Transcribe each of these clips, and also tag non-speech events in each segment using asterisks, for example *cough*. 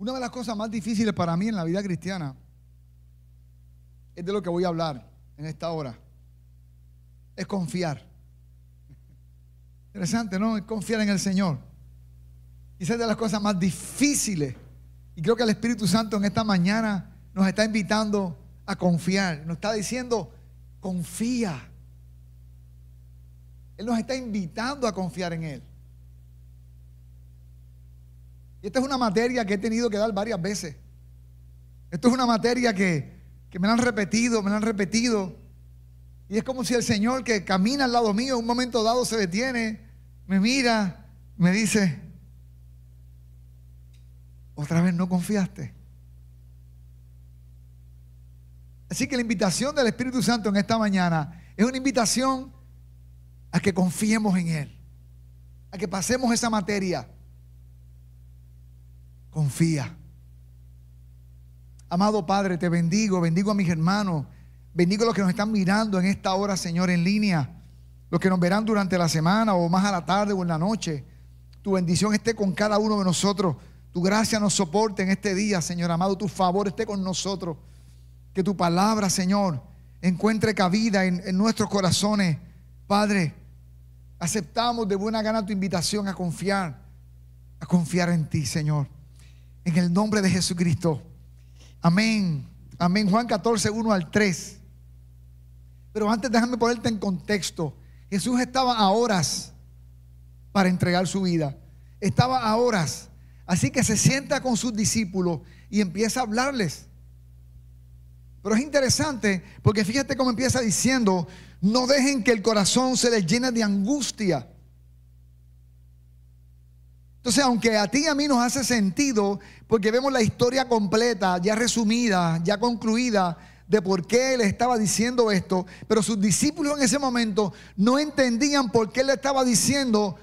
Una de las cosas más difíciles para mí en la vida cristiana es de lo que voy a hablar en esta hora. Es confiar. Interesante, ¿no? Es confiar en el Señor. Esa es de las cosas más difíciles. Y creo que el Espíritu Santo en esta mañana nos está invitando a confiar. Nos está diciendo, confía. Él nos está invitando a confiar en Él. Y esta es una materia que he tenido que dar varias veces. Esto es una materia que, me la han repetido, me la han repetido. Y es como si el Señor que camina al lado mío en un momento dado se detiene, me mira, me dice, otra vez no confiaste. Así que la invitación del Espíritu Santo en esta mañana es una invitación a que confiemos en Él, a que pasemos esa materia confía. Amado Padre, te bendigo, bendigo a mis hermanos, bendigo a los que nos están mirando en esta hora, Señor, en línea, los que nos verán durante la semana o más a la tarde o en la noche. Tu bendición esté con cada uno de nosotros. Tu gracia nos soporte en este día, Señor amado. Tu favor esté con nosotros. Que tu palabra, Señor, encuentre cabida en, en nuestros corazones. Padre, aceptamos de buena gana tu invitación a confiar, a confiar en ti, Señor. En el nombre de Jesucristo. Amén. Amén. Juan 14, 1 al 3. Pero antes déjame ponerte en contexto. Jesús estaba a horas para entregar su vida. Estaba a horas. Así que se sienta con sus discípulos y empieza a hablarles. Pero es interesante porque fíjate cómo empieza diciendo, no dejen que el corazón se les llene de angustia. Entonces, aunque a ti y a mí nos hace sentido, porque vemos la historia completa, ya resumida, ya concluida, de por qué él estaba diciendo esto, pero sus discípulos en ese momento no entendían por qué él estaba diciendo,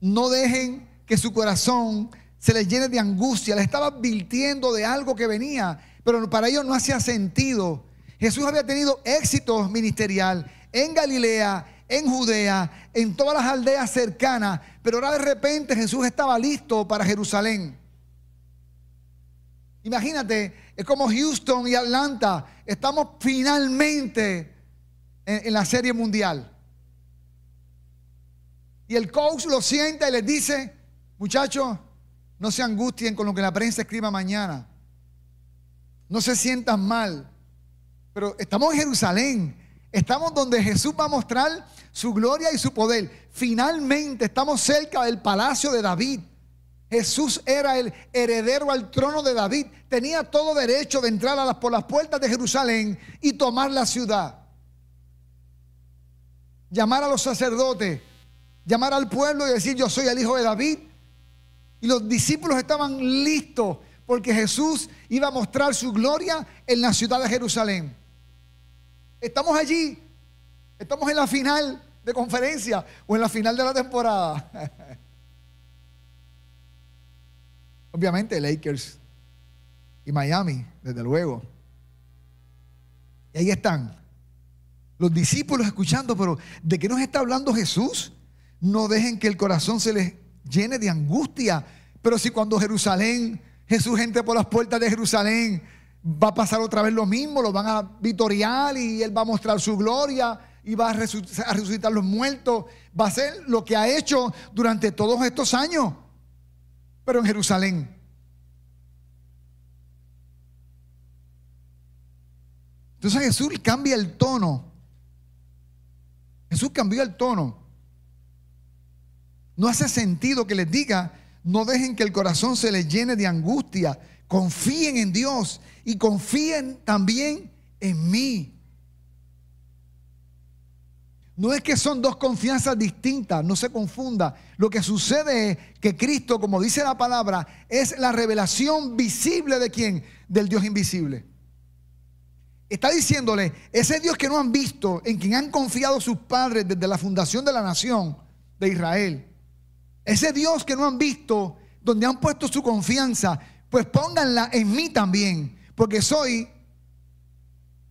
no dejen que su corazón se les llene de angustia, le estaba advirtiendo de algo que venía, pero para ellos no hacía sentido. Jesús había tenido éxito ministerial en Galilea, en Judea, en todas las aldeas cercanas, pero ahora de repente Jesús estaba listo para Jerusalén. Imagínate, es como Houston y Atlanta, estamos finalmente en, la serie mundial. Y el coach lo sienta y les dice, muchachos, no se angustien con lo que la prensa escriba mañana. No se sientan mal. Pero estamos en Jerusalén. Estamos donde Jesús va a mostrar su gloria y su poder. Finalmente estamos cerca del palacio de David. Jesús era el heredero al trono de David. Tenía todo derecho de entrar por las puertas de Jerusalén y tomar la ciudad. Llamar a los sacerdotes, llamar al pueblo y decir yo soy el hijo de David. Y los discípulos estaban listos porque Jesús iba a mostrar su gloria en la ciudad de Jerusalén. Estamos allí, estamos en la final de conferencia o en la final de la temporada. *laughs* Obviamente Lakers y Miami, desde luego. Y ahí están los discípulos escuchando, pero ¿de qué nos está hablando Jesús? No dejen que el corazón se les llene de angustia. Pero si cuando Jerusalén, Jesús entre por las puertas de Jerusalén, va a pasar otra vez lo mismo, lo van a vitoriar y Él va a mostrar su gloria y va a resucitar los muertos. Va a hacer lo que ha hecho durante todos estos años, pero en Jerusalén. Entonces Jesús cambia el tono. Jesús cambió el tono. No hace sentido que les diga, no dejen que el corazón se les llene de angustia confíen en Dios y confíen también en mí. No es que son dos confianzas distintas, no se confunda. Lo que sucede es que Cristo, como dice la palabra, es la revelación visible de quién? Del Dios invisible. Está diciéndole, ese Dios que no han visto, en quien han confiado sus padres desde la fundación de la nación de Israel. Ese Dios que no han visto, donde han puesto su confianza, pues pónganla en mí también, porque soy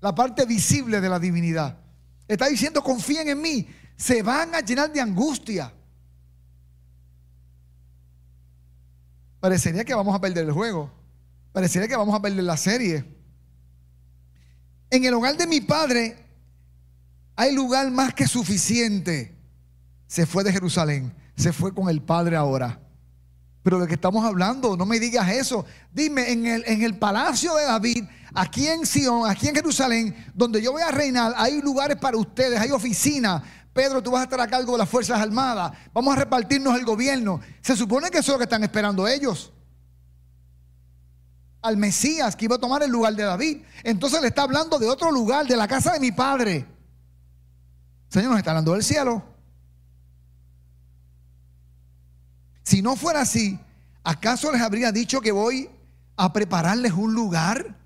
la parte visible de la divinidad. Está diciendo, confíen en mí, se van a llenar de angustia. Parecería que vamos a perder el juego. Parecería que vamos a verle la serie. En el hogar de mi padre hay lugar más que suficiente. Se fue de Jerusalén, se fue con el Padre ahora. Pero de qué estamos hablando, no me digas eso. Dime, en el, en el palacio de David, aquí en Sion, aquí en Jerusalén, donde yo voy a reinar, hay lugares para ustedes, hay oficinas. Pedro, tú vas a estar a cargo de las Fuerzas Armadas. Vamos a repartirnos el gobierno. Se supone que eso es lo que están esperando ellos. Al Mesías que iba a tomar el lugar de David. Entonces le está hablando de otro lugar, de la casa de mi padre. Señor, nos está hablando del cielo. Si no fuera así, ¿acaso les habría dicho que voy a prepararles un lugar?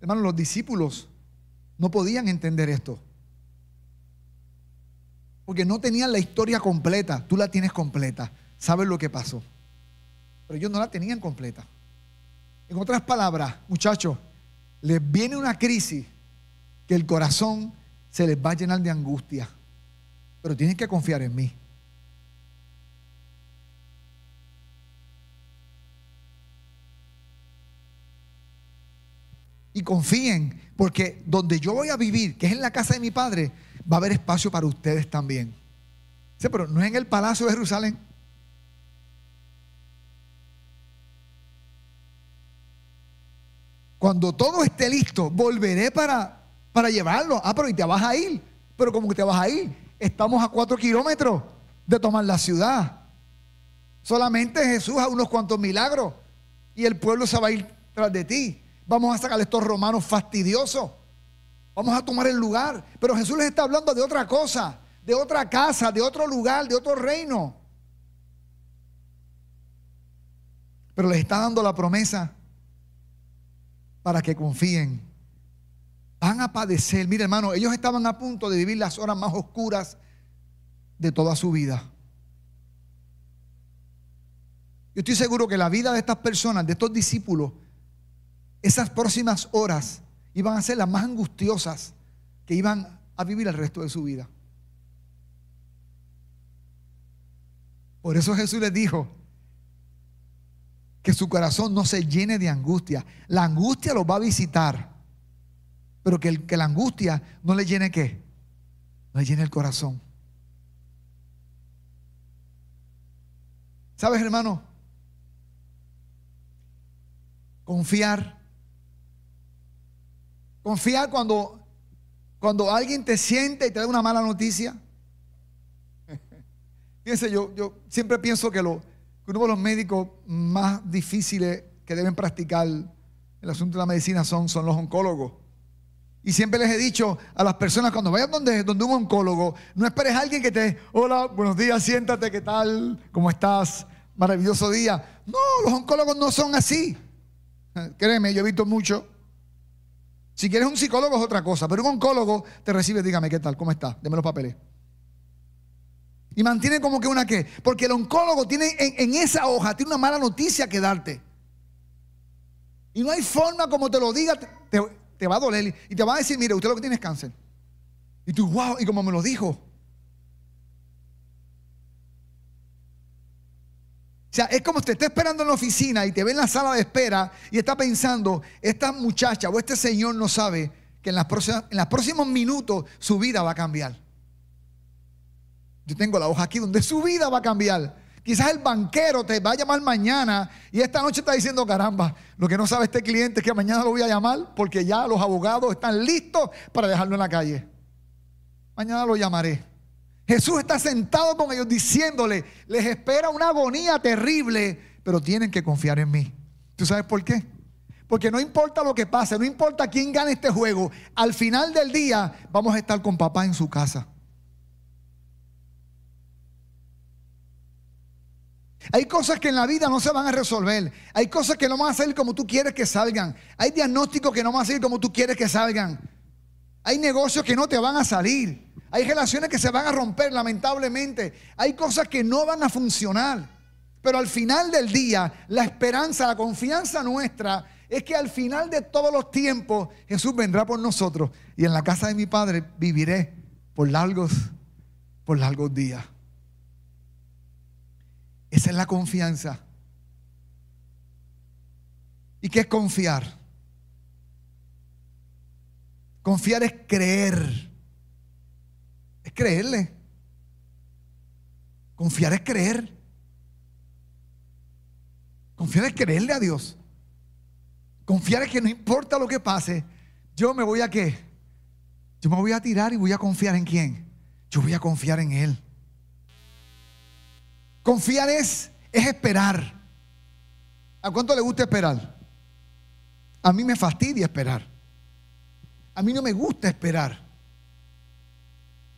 Hermanos, los discípulos no podían entender esto. Porque no tenían la historia completa. Tú la tienes completa. Sabes lo que pasó. Pero ellos no la tenían completa. En otras palabras, muchachos, les viene una crisis que el corazón se les va a llenar de angustia. Pero tienen que confiar en mí. Y confíen, porque donde yo voy a vivir, que es en la casa de mi padre, va a haber espacio para ustedes también. Sí, pero no es en el palacio de Jerusalén. Cuando todo esté listo, volveré para, para llevarlo. Ah, pero y te vas a ir. Pero como que te vas a ir, estamos a cuatro kilómetros de tomar la ciudad. Solamente Jesús a unos cuantos milagros y el pueblo se va a ir tras de ti. Vamos a sacar a estos romanos fastidiosos. Vamos a tomar el lugar. Pero Jesús les está hablando de otra cosa, de otra casa, de otro lugar, de otro reino. Pero les está dando la promesa para que confíen. Van a padecer. Mire, hermano, ellos estaban a punto de vivir las horas más oscuras de toda su vida. Yo estoy seguro que la vida de estas personas, de estos discípulos, esas próximas horas iban a ser las más angustiosas que iban a vivir el resto de su vida. Por eso Jesús les dijo, que su corazón no se llene de angustia. La angustia los va a visitar, pero que, que la angustia no le llene qué? No le llene el corazón. ¿Sabes, hermano? Confiar. Confiar cuando, cuando alguien te siente y te da una mala noticia. *laughs* Fíjense, yo, yo siempre pienso que uno de los médicos más difíciles que deben practicar el asunto de la medicina son, son los oncólogos. Y siempre les he dicho a las personas, cuando vayan donde, donde un oncólogo, no esperes a alguien que te, hola, buenos días, siéntate, ¿qué tal? ¿Cómo estás? Maravilloso día. No, los oncólogos no son así. *laughs* Créeme, yo he visto mucho. Si quieres un psicólogo es otra cosa, pero un oncólogo te recibe, dígame, ¿qué tal? ¿Cómo está? Deme los papeles. Y mantiene como que una qué. Porque el oncólogo tiene en, esa hoja, tiene una mala noticia que darte. Y no hay forma como te lo diga, va a doler. Y te va a decir, mire, usted lo que tiene es cáncer. Y tú, wow, y como me lo dijo. O sea, es como te está esperando en la oficina y te ve en la sala de espera y está pensando, esta muchacha o este señor no sabe que en, las en los próximos minutos su vida va a cambiar. Yo tengo la hoja aquí donde su vida va a cambiar. Quizás el banquero te va a llamar mañana y esta noche está diciendo, caramba, lo que no sabe este cliente es que mañana lo voy a llamar porque ya los abogados están listos para dejarlo en la calle. Mañana lo llamaré. Jesús está sentado con ellos diciéndole, les espera una agonía terrible, pero tienen que confiar en mí. ¿Tú sabes por qué? Porque no importa lo que pase, no importa quién gane este juego, al final del día vamos a estar con papá en su casa. Hay cosas que en la vida no se van a resolver. Hay cosas que no van a salir como tú quieres que salgan. Hay diagnósticos que no van a salir como tú quieres que salgan. Hay negocios que no te van a salir. Hay relaciones que se van a romper, lamentablemente. Hay cosas que no van a funcionar. Pero al final del día, la esperanza, la confianza nuestra es que al final de todos los tiempos Jesús vendrá por nosotros y en la casa de mi Padre viviré por largos, por largos días. Esa es la confianza. ¿Y qué es confiar? Confiar es creer. Es creerle. Confiar es creer. Confiar es creerle a Dios. Confiar es que no importa lo que pase, yo me voy a qué? Yo me voy a tirar y voy a confiar en quién? Yo voy a confiar en Él. Confiar es, es esperar. ¿A cuánto le gusta esperar? A mí me fastidia esperar. A mí no me gusta esperar.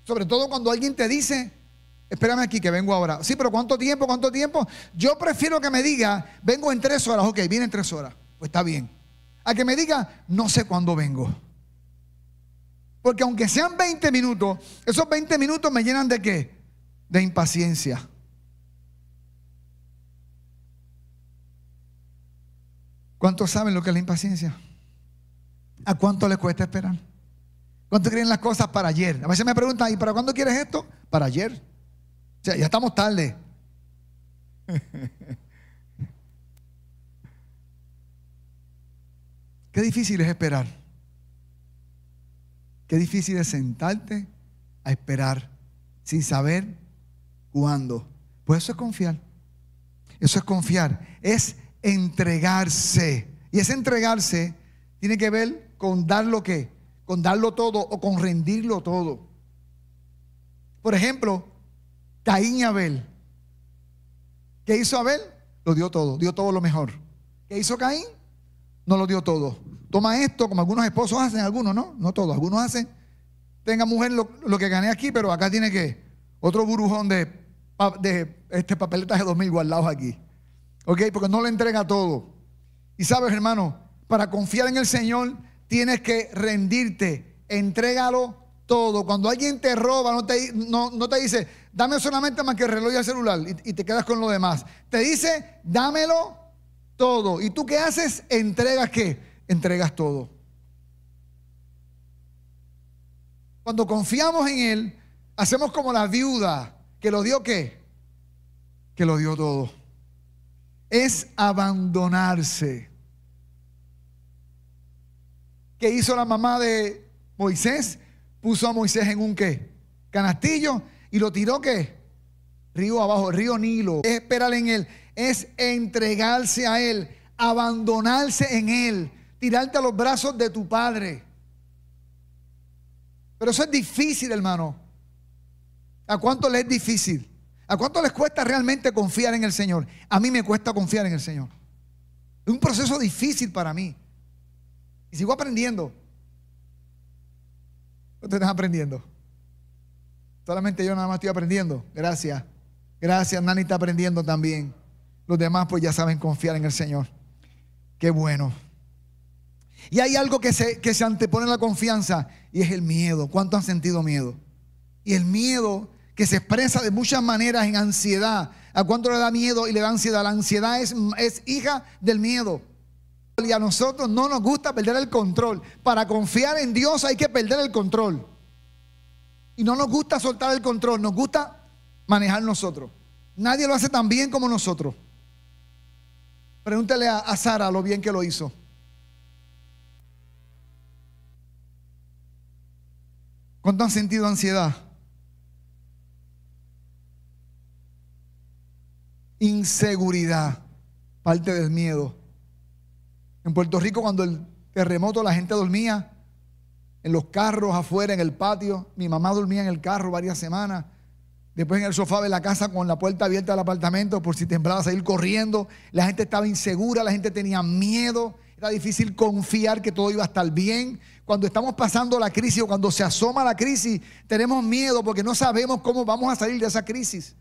Sobre todo cuando alguien te dice, espérame aquí que vengo ahora. Sí, pero ¿cuánto tiempo? ¿Cuánto tiempo? Yo prefiero que me diga, vengo en tres horas. Ok, viene en tres horas. Pues está bien. A que me diga, no sé cuándo vengo. Porque aunque sean 20 minutos, esos 20 minutos me llenan de qué? De impaciencia. ¿Cuántos saben lo que es la impaciencia? ¿A cuánto les cuesta esperar? ¿Cuánto quieren las cosas para ayer? A veces me preguntan, ¿y para cuándo quieres esto? Para ayer. O sea, ya estamos tarde. *laughs* Qué difícil es esperar. Qué difícil es sentarte a esperar sin saber cuándo. Pues eso es confiar. Eso es confiar. Es entregarse. Y ese entregarse tiene que ver con dar lo que, con darlo todo o con rendirlo todo. Por ejemplo, Caín y Abel. ¿Qué hizo Abel? Lo dio todo, dio todo lo mejor. ¿Qué hizo Caín? No lo dio todo. Toma esto, como algunos esposos hacen, algunos no, no todos, algunos hacen. Tenga mujer lo, que gané aquí, pero acá tiene que otro burujón de, de este papeletas de 2000 guardados aquí. ¿Ok? Porque no le entrega todo. Y sabes, hermano, para confiar en el Señor tienes que rendirte. Entrégalo todo. Cuando alguien te roba, no te, no, te dice, dame solamente más que el reloj y el celular y, y te quedas con lo demás. Te dice, dámelo todo. ¿Y tú qué haces? Entregas qué? Entregas todo. Cuando confiamos en Él, hacemos como la viuda que lo dio qué? Que lo dio todo es abandonarse. ¿Qué hizo la mamá de Moisés? Puso a Moisés en un qué? Canastillo y lo tiró qué? Río abajo, río Nilo. Es esperar en él, es entregarse a él, abandonarse en él, tirarte a los brazos de tu padre. Pero eso es difícil, hermano. ¿A cuánto le es difícil? ¿A cuánto les cuesta realmente confiar en el Señor? A mí me cuesta confiar en el Señor. Es un proceso difícil para mí. Y sigo aprendiendo. Ustedes están aprendiendo. Solamente yo nada más estoy aprendiendo. Gracias. Gracias, Nani está aprendiendo también. Los demás pues ya saben confiar en el Señor. Qué bueno. Y hay algo que se, que se antepone a la confianza y es el miedo. ¿Cuánto han sentido miedo? Y el miedo que se expresa de muchas maneras en ansiedad. ¿A cuánto le da miedo y le da ansiedad? La ansiedad es, hija del miedo. Y a nosotros no nos gusta perder el control. Para confiar en Dios hay que perder el control. Y no nos gusta soltar el control, nos gusta manejar nosotros. Nadie lo hace tan bien como nosotros. Pregúntale a, a Sara lo bien que lo hizo. ¿Cuánto han sentido ansiedad? Inseguridad, parte del miedo. En Puerto Rico cuando el terremoto la gente dormía en los carros afuera, en el patio. Mi mamá dormía en el carro varias semanas. Después en el sofá de la casa con la puerta abierta del apartamento por si temblaba salir corriendo. La gente estaba insegura, la gente tenía miedo. Era difícil confiar que todo iba a estar bien. Cuando estamos pasando la crisis o cuando se asoma la crisis, tenemos miedo porque no sabemos cómo vamos a salir de esa crisis.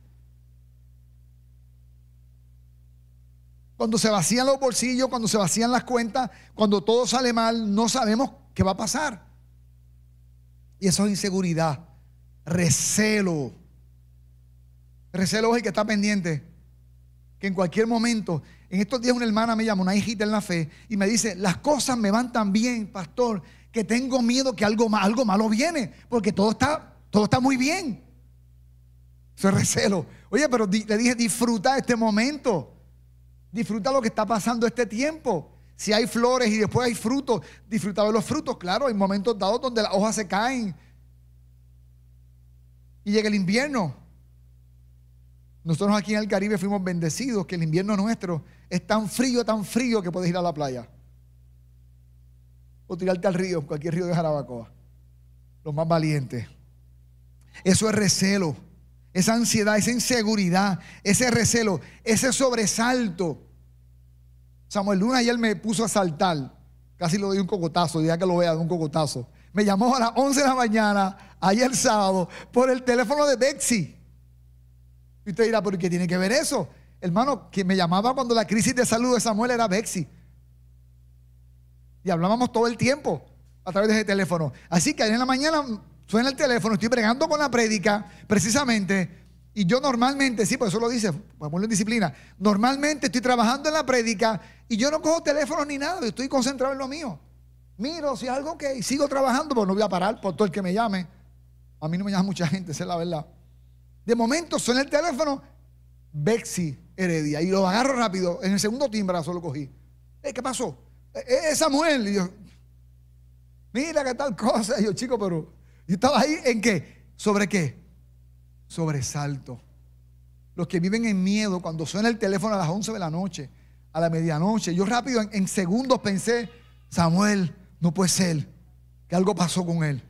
Cuando se vacían los bolsillos, cuando se vacían las cuentas, cuando todo sale mal, no sabemos qué va a pasar. Y eso es inseguridad, recelo. Recelo es el que está pendiente. Que en cualquier momento, en estos días una hermana me llama, una hijita en la fe, y me dice, las cosas me van tan bien, pastor, que tengo miedo que algo, malo viene, porque todo está, todo está muy bien. Eso es recelo. Oye, pero le dije, disfruta este momento. Disfruta lo que está pasando este tiempo. Si hay flores y después hay frutos, disfruta de los frutos. Claro, hay momentos dados donde las hojas se caen. Y llega el invierno. Nosotros aquí en el Caribe fuimos bendecidos que el invierno nuestro es tan frío, tan frío que puedes ir a la playa. O tirarte al río, cualquier río de Jarabacoa. Los más valientes. Eso es recelo. Esa ansiedad, esa inseguridad, ese recelo, ese sobresalto. Samuel Luna ayer me puso a saltar. Casi lo di un cocotazo, ya que lo vea, de un cocotazo. Me llamó a las 11 de la mañana, ayer sábado, por el teléfono de Bexy. Y usted dirá, ¿por qué tiene que ver eso? Hermano, que me llamaba cuando la crisis de salud de Samuel era Bexy. Y hablábamos todo el tiempo a través de ese teléfono. Así que ayer en la mañana suena el teléfono, estoy bregando con la prédica, precisamente. Y yo normalmente, sí, por eso lo dice, vamos en disciplina. Normalmente estoy trabajando en la prédica y yo no cojo teléfono ni nada, estoy concentrado en lo mío. Miro si algo que sigo trabajando, pues no voy a parar por todo el que me llame. A mí no me llama mucha gente, esa es la verdad. De momento suena el teléfono, Bexy Heredia, y lo agarro rápido. En el segundo timbrazo lo cogí. ¿Qué pasó? Es Samuel. Y yo, mira qué tal cosa. Y yo, chico, pero yo estaba ahí en qué? ¿Sobre qué? Sobresalto. Los que viven en miedo, cuando suena el teléfono a las 11 de la noche, a la medianoche, yo rápido en, segundos pensé, Samuel, no puede ser que algo pasó con él.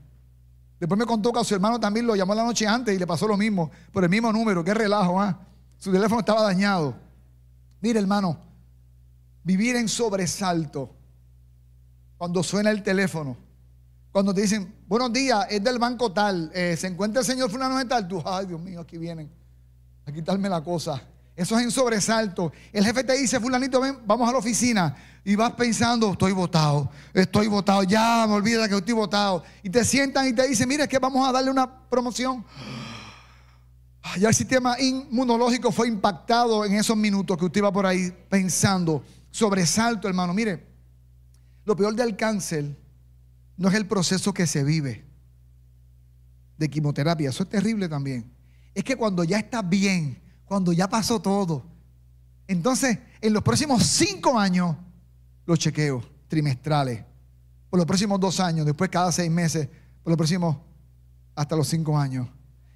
Después me contó que a su hermano también lo llamó la noche antes y le pasó lo mismo, por el mismo número, qué relajo, ¿ah? Su teléfono estaba dañado. Mire, hermano, vivir en sobresalto cuando suena el teléfono cuando te dicen, buenos días, es del banco tal, eh, se encuentra el señor fulano de tal, tú, ay Dios mío, aquí vienen a quitarme la cosa. Eso es en sobresalto. El jefe te dice, fulanito, ven, vamos a la oficina. Y vas pensando, estoy votado, estoy votado, ya me olvida que estoy votado. Y te sientan y te dicen, mire, es que vamos a darle una promoción. *gasps* Ya el sistema inmunológico fue impactado en esos minutos que usted iba por ahí pensando. Sobresalto, hermano. Mire, lo peor del cáncer no es el proceso que se vive de quimioterapia. Eso es terrible también. Es que cuando ya está bien, cuando ya pasó todo, entonces en los próximos cinco años, los chequeos trimestrales, por los próximos dos años, después cada seis meses, por los próximos hasta los cinco años.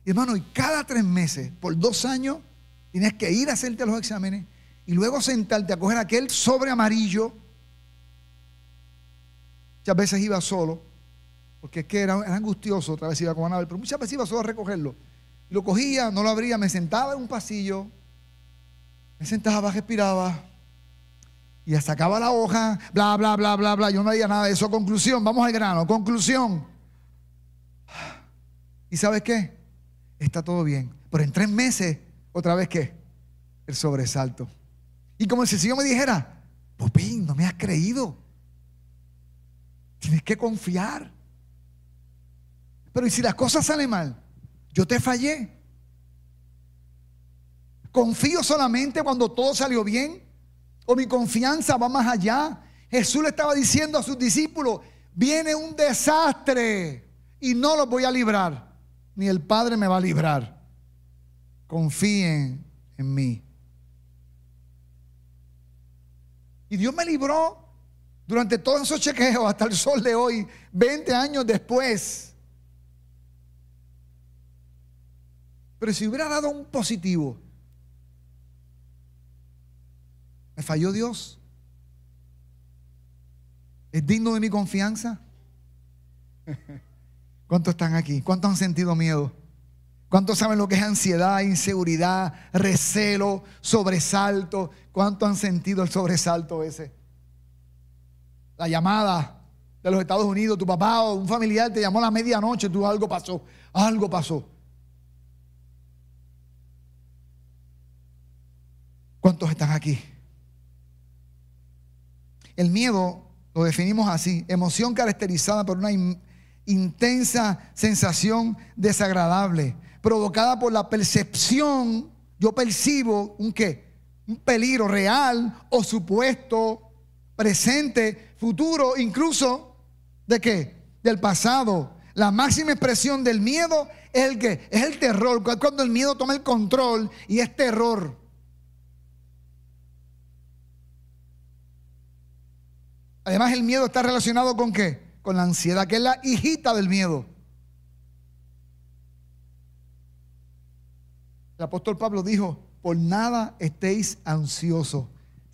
Y hermano, y cada tres meses, por dos años, tienes que ir a hacerte los exámenes y luego sentarte a coger aquel sobre amarillo Muchas veces iba solo, porque es que era, angustioso, otra vez iba con Anabel, pero muchas veces iba solo a recogerlo. lo cogía, no lo abría, me sentaba en un pasillo, me sentaba, respiraba, y sacaba la hoja, bla, bla, bla, bla, bla. Yo no había nada de eso. Conclusión, vamos al grano. Conclusión. ¿Y sabes qué? Está todo bien. Pero en tres meses, otra vez qué? El sobresalto. Y como si el Señor me dijera, Popín, no me has creído. Tienes que confiar. Pero ¿y si las cosas salen mal? Yo te fallé. ¿Confío solamente cuando todo salió bien? ¿O mi confianza va más allá? Jesús le estaba diciendo a sus discípulos, viene un desastre y no lo voy a librar, ni el Padre me va a librar. Confíen en mí. Y Dios me libró durante todos esos chequeos hasta el sol de hoy, 20 años después. Pero si hubiera dado un positivo, ¿me falló Dios? ¿Es digno de mi confianza? *laughs* ¿Cuántos están aquí? ¿Cuántos han sentido miedo? ¿Cuántos saben lo que es ansiedad, inseguridad, recelo, sobresalto? ¿Cuántos han sentido el sobresalto ese? La llamada de los Estados Unidos, tu papá o un familiar te llamó a la medianoche, tú algo pasó, algo pasó. ¿Cuántos están aquí? El miedo lo definimos así, emoción caracterizada por una intensa sensación desagradable, provocada por la percepción, yo percibo un qué, un peligro real o supuesto, presente futuro, incluso de qué? Del pasado. La máxima expresión del miedo es el que es el terror, cuando el miedo toma el control y es terror. Además el miedo está relacionado con qué? Con la ansiedad, que es la hijita del miedo. El apóstol Pablo dijo, por nada estéis ansiosos,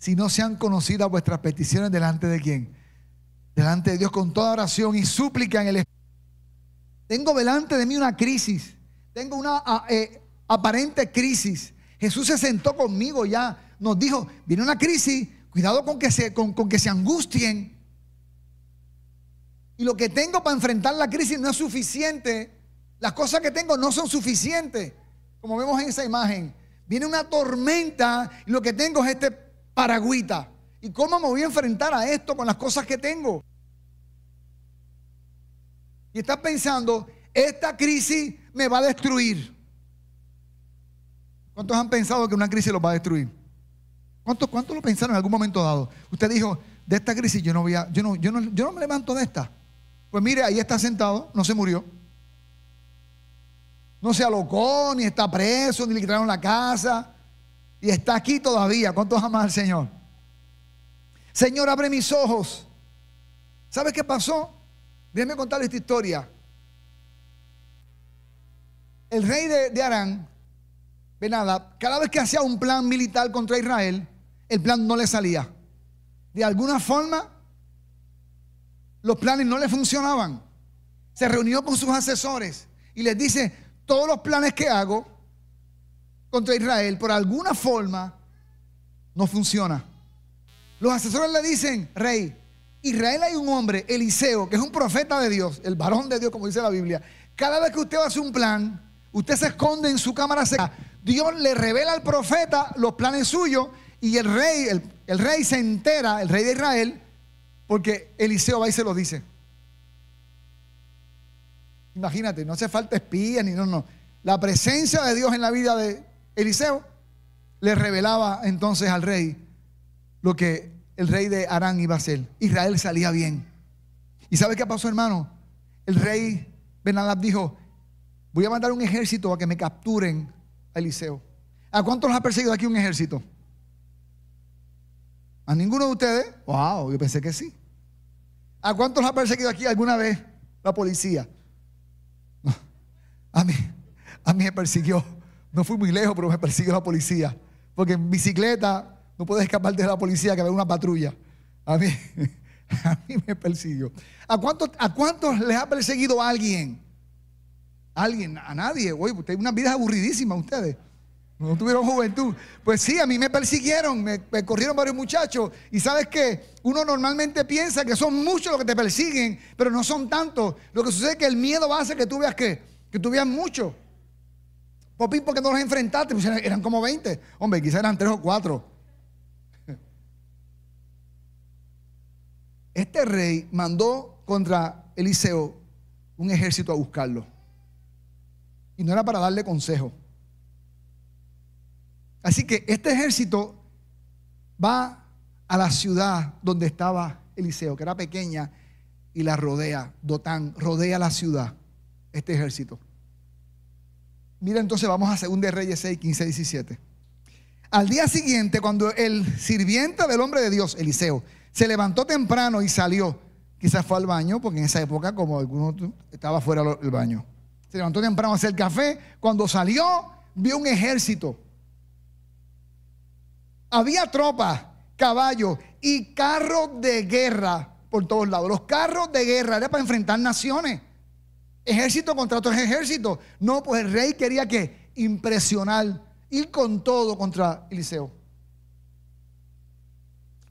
si no sean conocidas vuestras peticiones delante de quién? Delante de Dios con toda oración y súplica en el Espíritu. Tengo delante de mí una crisis, tengo una eh, aparente crisis. Jesús se sentó conmigo ya, nos dijo, viene una crisis, Cuidado con que se, con, que se angustien. Y lo que tengo para enfrentar la crisis no es suficiente. Las cosas que tengo no son suficientes. Como vemos en esa imagen. Viene una tormenta y lo que tengo es este paragüita. ¿Y cómo me voy a enfrentar a esto con las cosas que tengo? Y estás pensando, esta crisis me va a destruir. ¿Cuántos han pensado que una crisis los va a destruir? ¿Cuánto, ¿Cuánto lo pensaron en algún momento dado? Usted dijo, de esta crisis yo no voy a, yo no, yo no, yo no me levanto de esta. Pues mire, ahí está sentado, no se murió. No se alocó, ni está preso, ni le quitaron la casa. Y está aquí todavía. ¿Cuántos aman al Señor? Señor, abre mis ojos. ¿Sabe qué pasó? Déjeme contarle esta historia. El rey de, Arán, nada, cada vez que hacía un plan militar contra Israel, el plan no le salía. De alguna forma, los planes no le funcionaban. Se reunió con sus asesores y les dice, todos los planes que hago contra Israel, por alguna forma, no funciona. Los asesores le dicen, rey, Israel hay un hombre, Eliseo, que es un profeta de Dios, el varón de Dios, como dice la Biblia. Cada vez que usted hace un plan, usted se esconde en su cámara seca. Dios le revela al profeta los planes suyos y el rey, el, rey se entera, el rey de Israel, porque Eliseo va y se lo dice. Imagínate, no hace falta espía ni no, no. La presencia de Dios en la vida de Eliseo le revelaba entonces al rey lo que el rey de Arán iba a hacer. Israel salía bien. ¿Y sabe qué pasó, hermano? El rey Benadab dijo, voy a mandar un ejército a que me capturen a Eliseo. ¿A cuántos los ha perseguido aquí un ejército? ¿A ninguno de ustedes? Wow, yo pensé que sí. ¿A cuántos ha perseguido aquí alguna vez la policía? *laughs* A mí, a mí me persiguió. No fui muy lejos, pero me persiguió la policía. Porque en bicicleta no puedes escapar de la policía que ve una patrulla. A mí, *laughs* a mí me persiguió. ¿A cuántos, ¿A cuántos les ha perseguido alguien? ¿Alguien? A nadie. Oye, ustedes una vida aburridísima ustedes. No tuvieron juventud. Pues sí, a mí me persiguieron, me, corrieron varios muchachos. Y sabes que uno normalmente piensa que son muchos los que te persiguen, pero no son tantos. Lo que sucede es que el miedo va a hacer que tú veas que, que tú veas mucho. Popín, porque no los enfrentaste? Pues eran, como 20. Hombre, quizás eran 3 o 4. *laughs* Este rey mandó contra Eliseo un ejército a buscarlo. Y no era para darle consejo. Así que este ejército va a la ciudad donde estaba Eliseo, que era pequeña, y la rodea. Dotán rodea la ciudad, este ejército. Mira, entonces vamos a 2 de Reyes 6, 15, 17. Al día siguiente, cuando el sirviente del hombre de Dios, Eliseo, se levantó temprano y salió, quizás fue al baño, porque en esa época, como alguno estaba fuera del baño, se levantó temprano a hacer café. Cuando salió, vio un ejército había tropas, caballos y carros de guerra por todos lados. Los carros de guerra era para enfrentar naciones. Ejército contra otros ejércitos. No, pues el rey quería que impresionar, ir con todo contra Eliseo.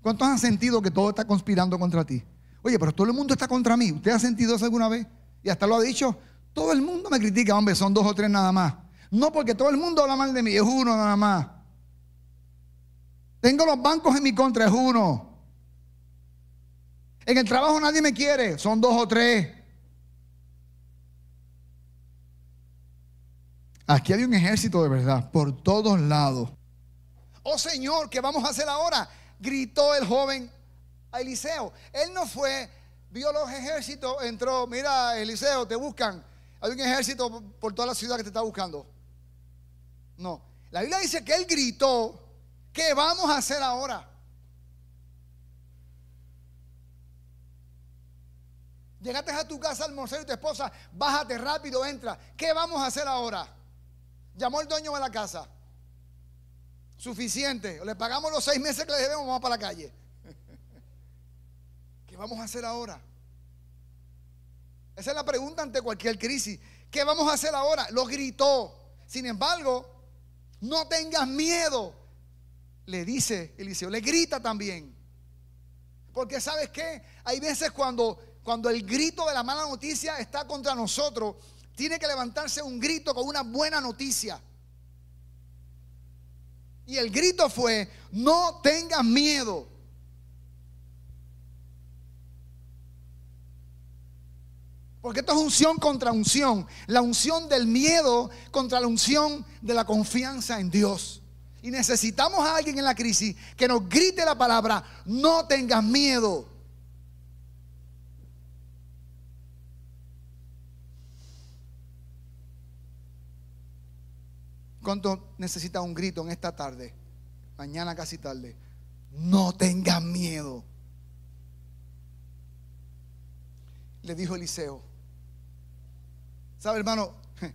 ¿Cuántos han sentido que todo está conspirando contra ti? Oye, pero todo el mundo está contra mí. ¿Usted ha sentido eso alguna vez? Y hasta lo ha dicho. Todo el mundo me critica, hombre, son dos o tres nada más. No porque todo el mundo habla mal de mí, es uno nada más. Tengo los bancos en mi contra, es uno. En el trabajo nadie me quiere, son dos o tres. Aquí hay un ejército de verdad, por todos lados. Oh Señor, ¿qué vamos a hacer ahora? Gritó el joven a Eliseo. Él no fue vio los ejércitos, entró, mira, Eliseo, te buscan. Hay un ejército por toda la ciudad que te está buscando. No. La Biblia dice que él gritó, ¿qué vamos a hacer ahora? Llegaste a tu casa al almorzar y tu esposa, bájate rápido, entra. ¿Qué vamos a hacer ahora? Llamó el dueño de la casa. Suficiente. Le pagamos los seis meses que le debemos, vamos para la calle. *laughs* ¿Qué vamos a hacer ahora? Esa es la pregunta ante cualquier crisis. ¿Qué vamos a hacer ahora? Lo gritó. Sin embargo, no tengas miedo. Le dice Eliseo, le grita también. Porque sabes qué? Hay veces cuando, cuando el grito de la mala noticia está contra nosotros, tiene que levantarse un grito con una buena noticia. Y el grito fue, no tengas miedo. Porque esto es unción contra unción. La unción del miedo contra la unción de la confianza en Dios. Y necesitamos a alguien en la crisis que nos grite la palabra, no tengas miedo. ¿Cuánto necesita un grito en esta tarde? Mañana casi tarde. No tengas miedo. Le dijo Eliseo, ¿Sabe, hermano? *laughs*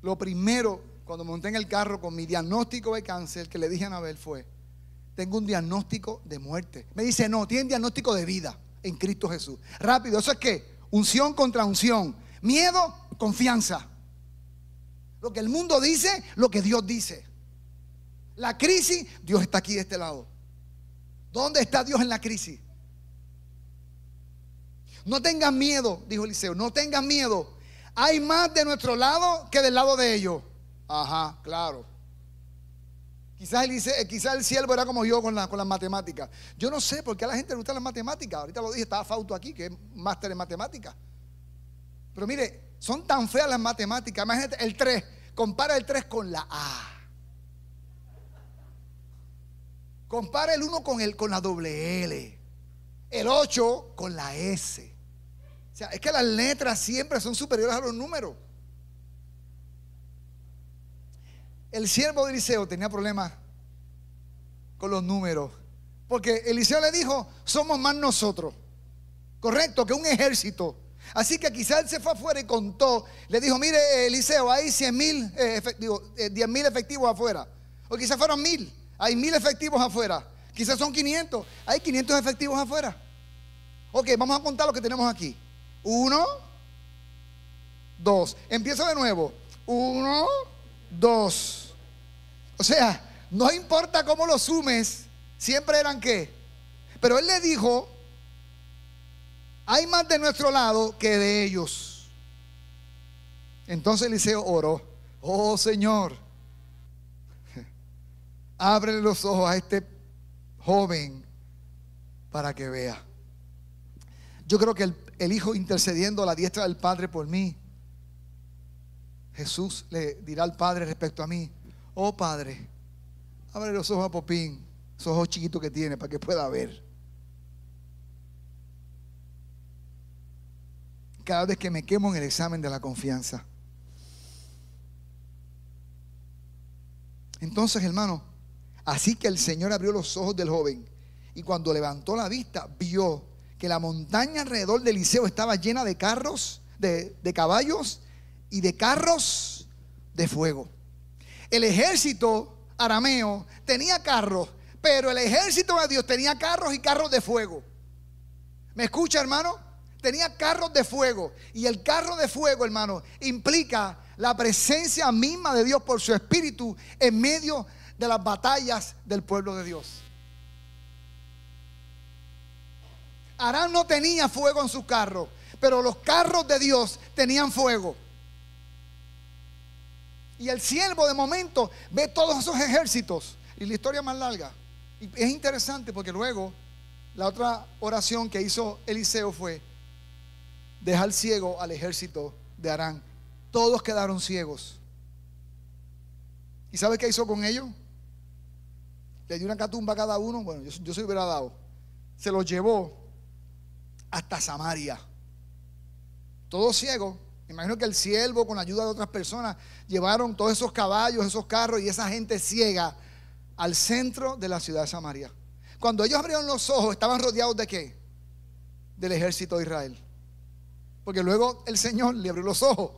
Lo primero, cuando monté en el carro con mi diagnóstico de cáncer, que le dije a Anabel fue, tengo un diagnóstico de muerte. Me dice, no, tiene diagnóstico de vida en Cristo Jesús. Rápido, ¿eso es qué? Unción contra unción. Miedo, confianza. Lo que el mundo dice, lo que Dios dice. La crisis, Dios está aquí de este lado. ¿Dónde está Dios en la crisis? No tengan miedo, dijo Eliseo, no tengan miedo. Hay más de nuestro lado que del lado de ellos. Ajá, claro. Quizás, Eliseo, quizás el siervo era como yo con, la, con las matemáticas. Yo no sé por qué a la gente le gusta las matemáticas. Ahorita lo dije, estaba Fauto aquí, que es máster en matemáticas. Pero mire, son tan feas las matemáticas. Imagínate, el 3, compara el 3 con la A. Compara el 1 con, el, con la doble L. El 8 con la S. O sea, es que las letras siempre son superiores a los números. El siervo de Eliseo tenía problemas con los números. Porque Eliseo le dijo, somos más nosotros. Correcto, que un ejército. Así que quizás se fue afuera y contó. Le dijo, mire, Eliseo, hay 100 mil, eh, 10 eh, mil efectivos afuera. O quizás fueron mil. Hay mil efectivos afuera. Quizás son 500. Hay 500 efectivos afuera. Ok, vamos a contar lo que tenemos aquí. Uno, dos. Empiezo de nuevo. Uno, dos. O sea, no importa cómo lo sumes, siempre eran qué. Pero él le dijo, hay más de nuestro lado que de ellos. Entonces Eliseo oró, oh Señor, *laughs* ábrele los ojos a este joven para que vea. Yo creo que el, Hijo intercediendo a la diestra del Padre por mí. Jesús le dirá al Padre respecto a mí, oh Padre, abre los ojos a Popín, esos ojos chiquitos que tiene para que pueda ver. Cada vez que me quemo en el examen de la confianza. Entonces, hermano, así que el Señor abrió los ojos del joven y cuando levantó la vista, vio que la montaña alrededor de Eliseo estaba llena de carros, de, caballos y de carros de fuego. El ejército arameo tenía carros, pero el ejército de Dios tenía carros y carros de fuego. ¿Me escucha, hermano? Tenía carros de fuego. Y el carro de fuego, hermano, implica la presencia misma de Dios por su espíritu en medio de las batallas del pueblo de Dios. Arán no tenía fuego en su carro, pero los carros de Dios tenían fuego. Y el siervo de momento ve todos esos ejércitos. Y la historia más larga. Y es interesante porque luego la otra oración que hizo Eliseo fue dejar ciego al ejército de Arán. Todos quedaron ciegos. ¿Y sabe qué hizo con ellos? Le dio una catumba a cada uno. Bueno, yo, yo se hubiera dado. Se los llevó hasta Samaria. Todo ciego. Imagino que el siervo, con la ayuda de otras personas, llevaron todos esos caballos, esos carros y esa gente ciega al centro de la ciudad de Samaria. Cuando ellos abrieron los ojos, estaban rodeados de qué? Del ejército de Israel. Porque luego el Señor le abrió los ojos.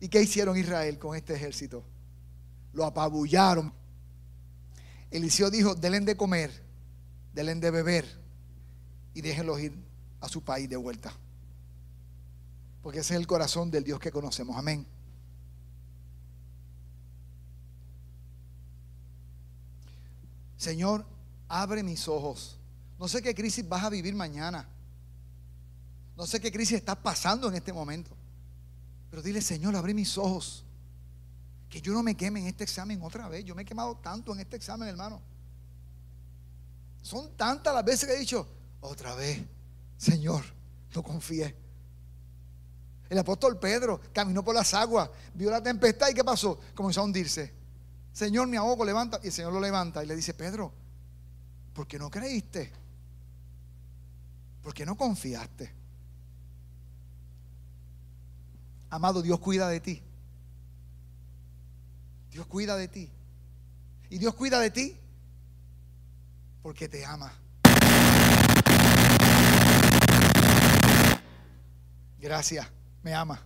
¿Y qué hicieron Israel con este ejército? Lo apabullaron. Eliseo dijo, denle de comer, denle de beber y déjenlos ir a su país de vuelta. Porque ese es el corazón del Dios que conocemos. Amén. Señor, abre mis ojos. No sé qué crisis vas a vivir mañana. No sé qué crisis estás pasando en este momento. Pero dile, Señor, abre mis ojos. Que yo no me queme en este examen otra vez. Yo me he quemado tanto en este examen, hermano. Son tantas las veces que he dicho, otra vez, Señor, no confíe. El apóstol Pedro caminó por las aguas, vio la tempestad y ¿qué pasó? Comenzó a hundirse. Señor, me ahogo, levanta. Y el Señor lo levanta y le dice, Pedro, ¿por qué no creíste? ¿Por qué no confiaste? Amado, Dios cuida de ti. Dios cuida de ti. Y Dios cuida de ti porque te ama. Gracias, me ama.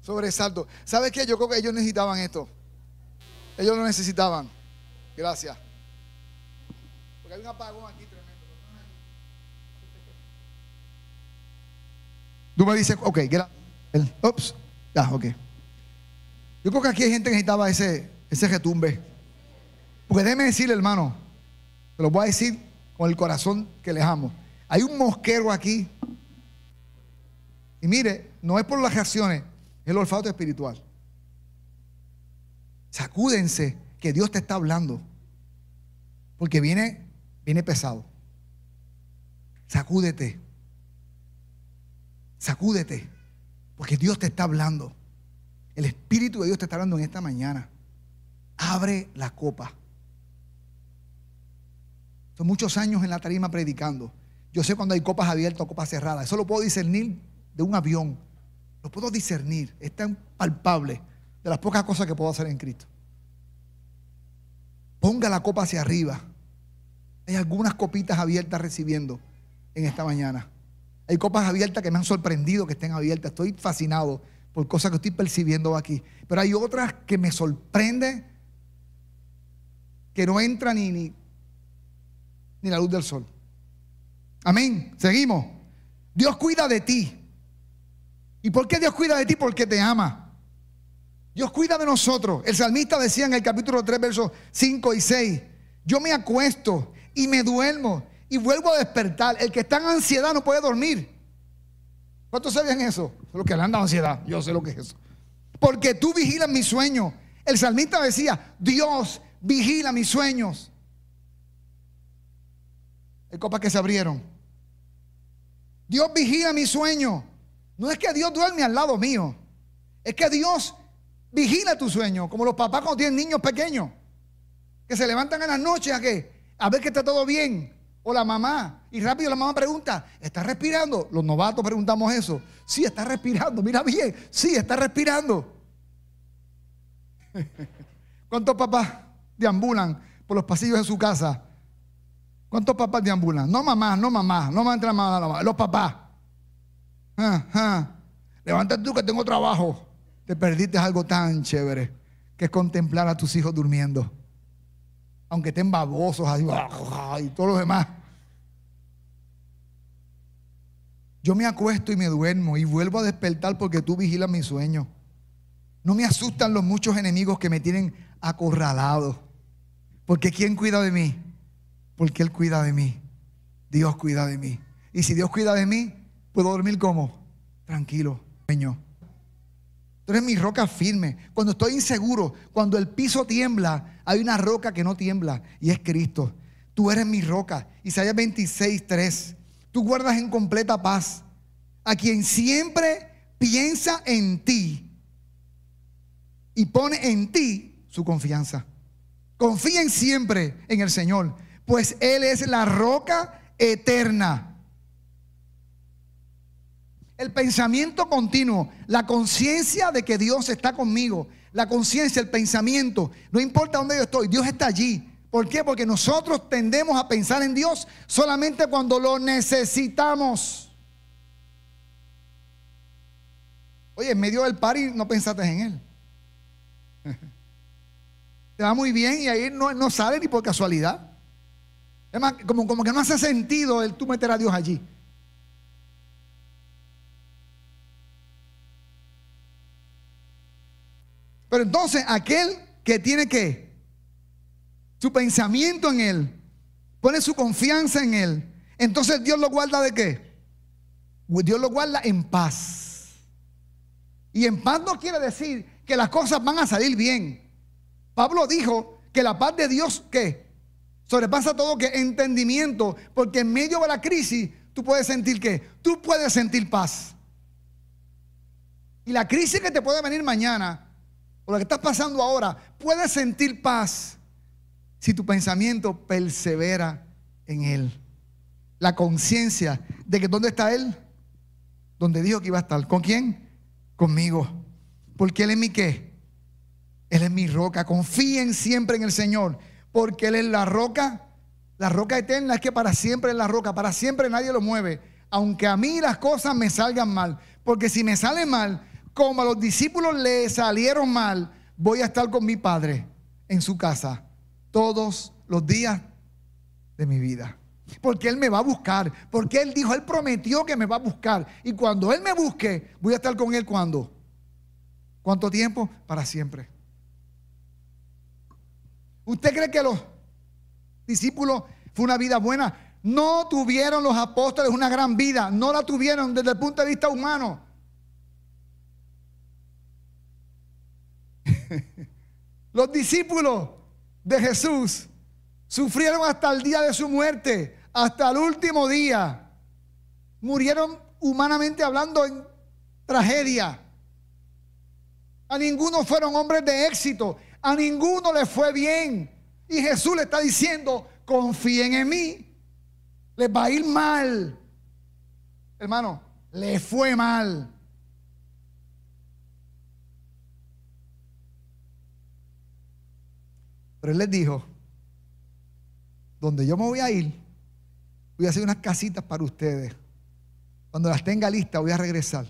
Sobresalto. ¿Sabes qué? Yo creo que ellos necesitaban esto. Ellos lo necesitaban. Gracias. Porque hay un apagón aquí Tú me dices, ok, gracias. Ups, ya, ok. Yo creo que aquí hay gente que necesitaba ese, ese retumbe. Porque déjeme decirle, hermano, te lo voy a decir con el corazón que les amo. Hay un mosquero aquí. Y mire, no es por las reacciones, es el olfato espiritual. Sacúdense que Dios te está hablando. Porque viene, viene pesado. Sacúdete. Sacúdete. Porque Dios te está hablando. El Espíritu de Dios te está hablando en esta mañana. Abre la copa. Son muchos años en la tarima predicando. Yo sé cuando hay copas abiertas o copas cerradas. Eso lo puedo discernir de un avión. Lo puedo discernir. Es tan palpable de las pocas cosas que puedo hacer en Cristo. Ponga la copa hacia arriba. Hay algunas copitas abiertas recibiendo en esta mañana. Hay copas abiertas que me han sorprendido que estén abiertas. Estoy fascinado por cosas que estoy percibiendo aquí. Pero hay otras que me sorprenden que no entran ni, ni, ni la luz del sol. Amén. Seguimos. Dios cuida de ti. ¿Y por qué Dios cuida de ti? Porque te ama. Dios cuida de nosotros. El salmista decía en el capítulo 3, versos 5 y 6, yo me acuesto y me duermo y vuelvo a despertar. El que está en ansiedad no puede dormir. ¿Cuántos sabían eso? Lo que le han dado ansiedad. Yo sé lo que es eso. Porque tú vigilas mis sueños. El salmista decía, Dios vigila mis sueños. Hay copas que se abrieron. Dios vigila mi sueño. No es que Dios duerme al lado mío. Es que Dios vigila tu sueño. Como los papás cuando tienen niños pequeños. Que se levantan en las noches a que a ver que está todo bien. O la mamá. Y rápido la mamá pregunta, ¿está respirando? Los novatos preguntamos eso. Sí, está respirando. Mira bien. Sí, está respirando. *laughs* ¿Cuántos papás deambulan por los pasillos de su casa ¿Cuántos papás deambulan? No mamá, no mamá, no entra mamá, los papás. Levántate tú que tengo trabajo. Te perdiste algo tan chévere que es contemplar a tus hijos durmiendo. Aunque estén babosos y todos los demás. Yo me acuesto y me duermo y vuelvo a despertar porque tú vigilas mi sueño. No me asustan los muchos enemigos que me tienen acorralado. Porque ¿quién cuida de mí? porque Él cuida de mí. Dios cuida de mí. Y si Dios cuida de mí, puedo dormir como tranquilo, sueño. Tú eres mi roca firme. Cuando estoy inseguro, cuando el piso tiembla, hay una roca que no tiembla y es Cristo. Tú eres mi roca. Isaías 26, 3. Tú guardas en completa paz a quien siempre piensa en ti y pone en ti su confianza. Confíen siempre en el Señor pues Él es la roca eterna. El pensamiento continuo, la conciencia de que Dios está conmigo, la conciencia, el pensamiento, no importa dónde yo estoy, Dios está allí. ¿Por qué? Porque nosotros tendemos a pensar en Dios solamente cuando lo necesitamos. Oye, en medio del party no pensaste en Él. *laughs* Te va muy bien y ahí no, no sale ni por casualidad. Es más, como, como que no hace sentido el tú meter a Dios allí. Pero entonces aquel que tiene que su pensamiento en Él, pone su confianza en Él, entonces Dios lo guarda de qué? Dios lo guarda en paz. Y en paz no quiere decir que las cosas van a salir bien. Pablo dijo que la paz de Dios, ¿qué? Sobrepasa todo que entendimiento, porque en medio de la crisis tú puedes sentir que tú puedes sentir paz. Y la crisis que te puede venir mañana, o lo que estás pasando ahora, puedes sentir paz si tu pensamiento persevera en Él. La conciencia de que ¿dónde está Él? Donde dijo que iba a estar. ¿Con quién? Conmigo. Porque Él es mi qué? Él es mi roca. Confíen siempre en el Señor. Porque Él es la roca. La roca eterna es que para siempre es la roca. Para siempre nadie lo mueve. Aunque a mí las cosas me salgan mal. Porque si me salen mal, como a los discípulos le salieron mal, voy a estar con mi Padre en su casa todos los días de mi vida. Porque Él me va a buscar. Porque Él dijo, Él prometió que me va a buscar. Y cuando Él me busque, voy a estar con Él cuando. ¿Cuánto tiempo? Para siempre. ¿Usted cree que los discípulos fue una vida buena? No tuvieron los apóstoles una gran vida. No la tuvieron desde el punto de vista humano. *laughs* los discípulos de Jesús sufrieron hasta el día de su muerte, hasta el último día. Murieron humanamente hablando en tragedia. A ninguno fueron hombres de éxito, a ninguno le fue bien. Y Jesús le está diciendo, confíen en mí, les va a ir mal. Hermano, le fue mal. Pero él les dijo, donde yo me voy a ir, voy a hacer unas casitas para ustedes. Cuando las tenga listas, voy a regresar.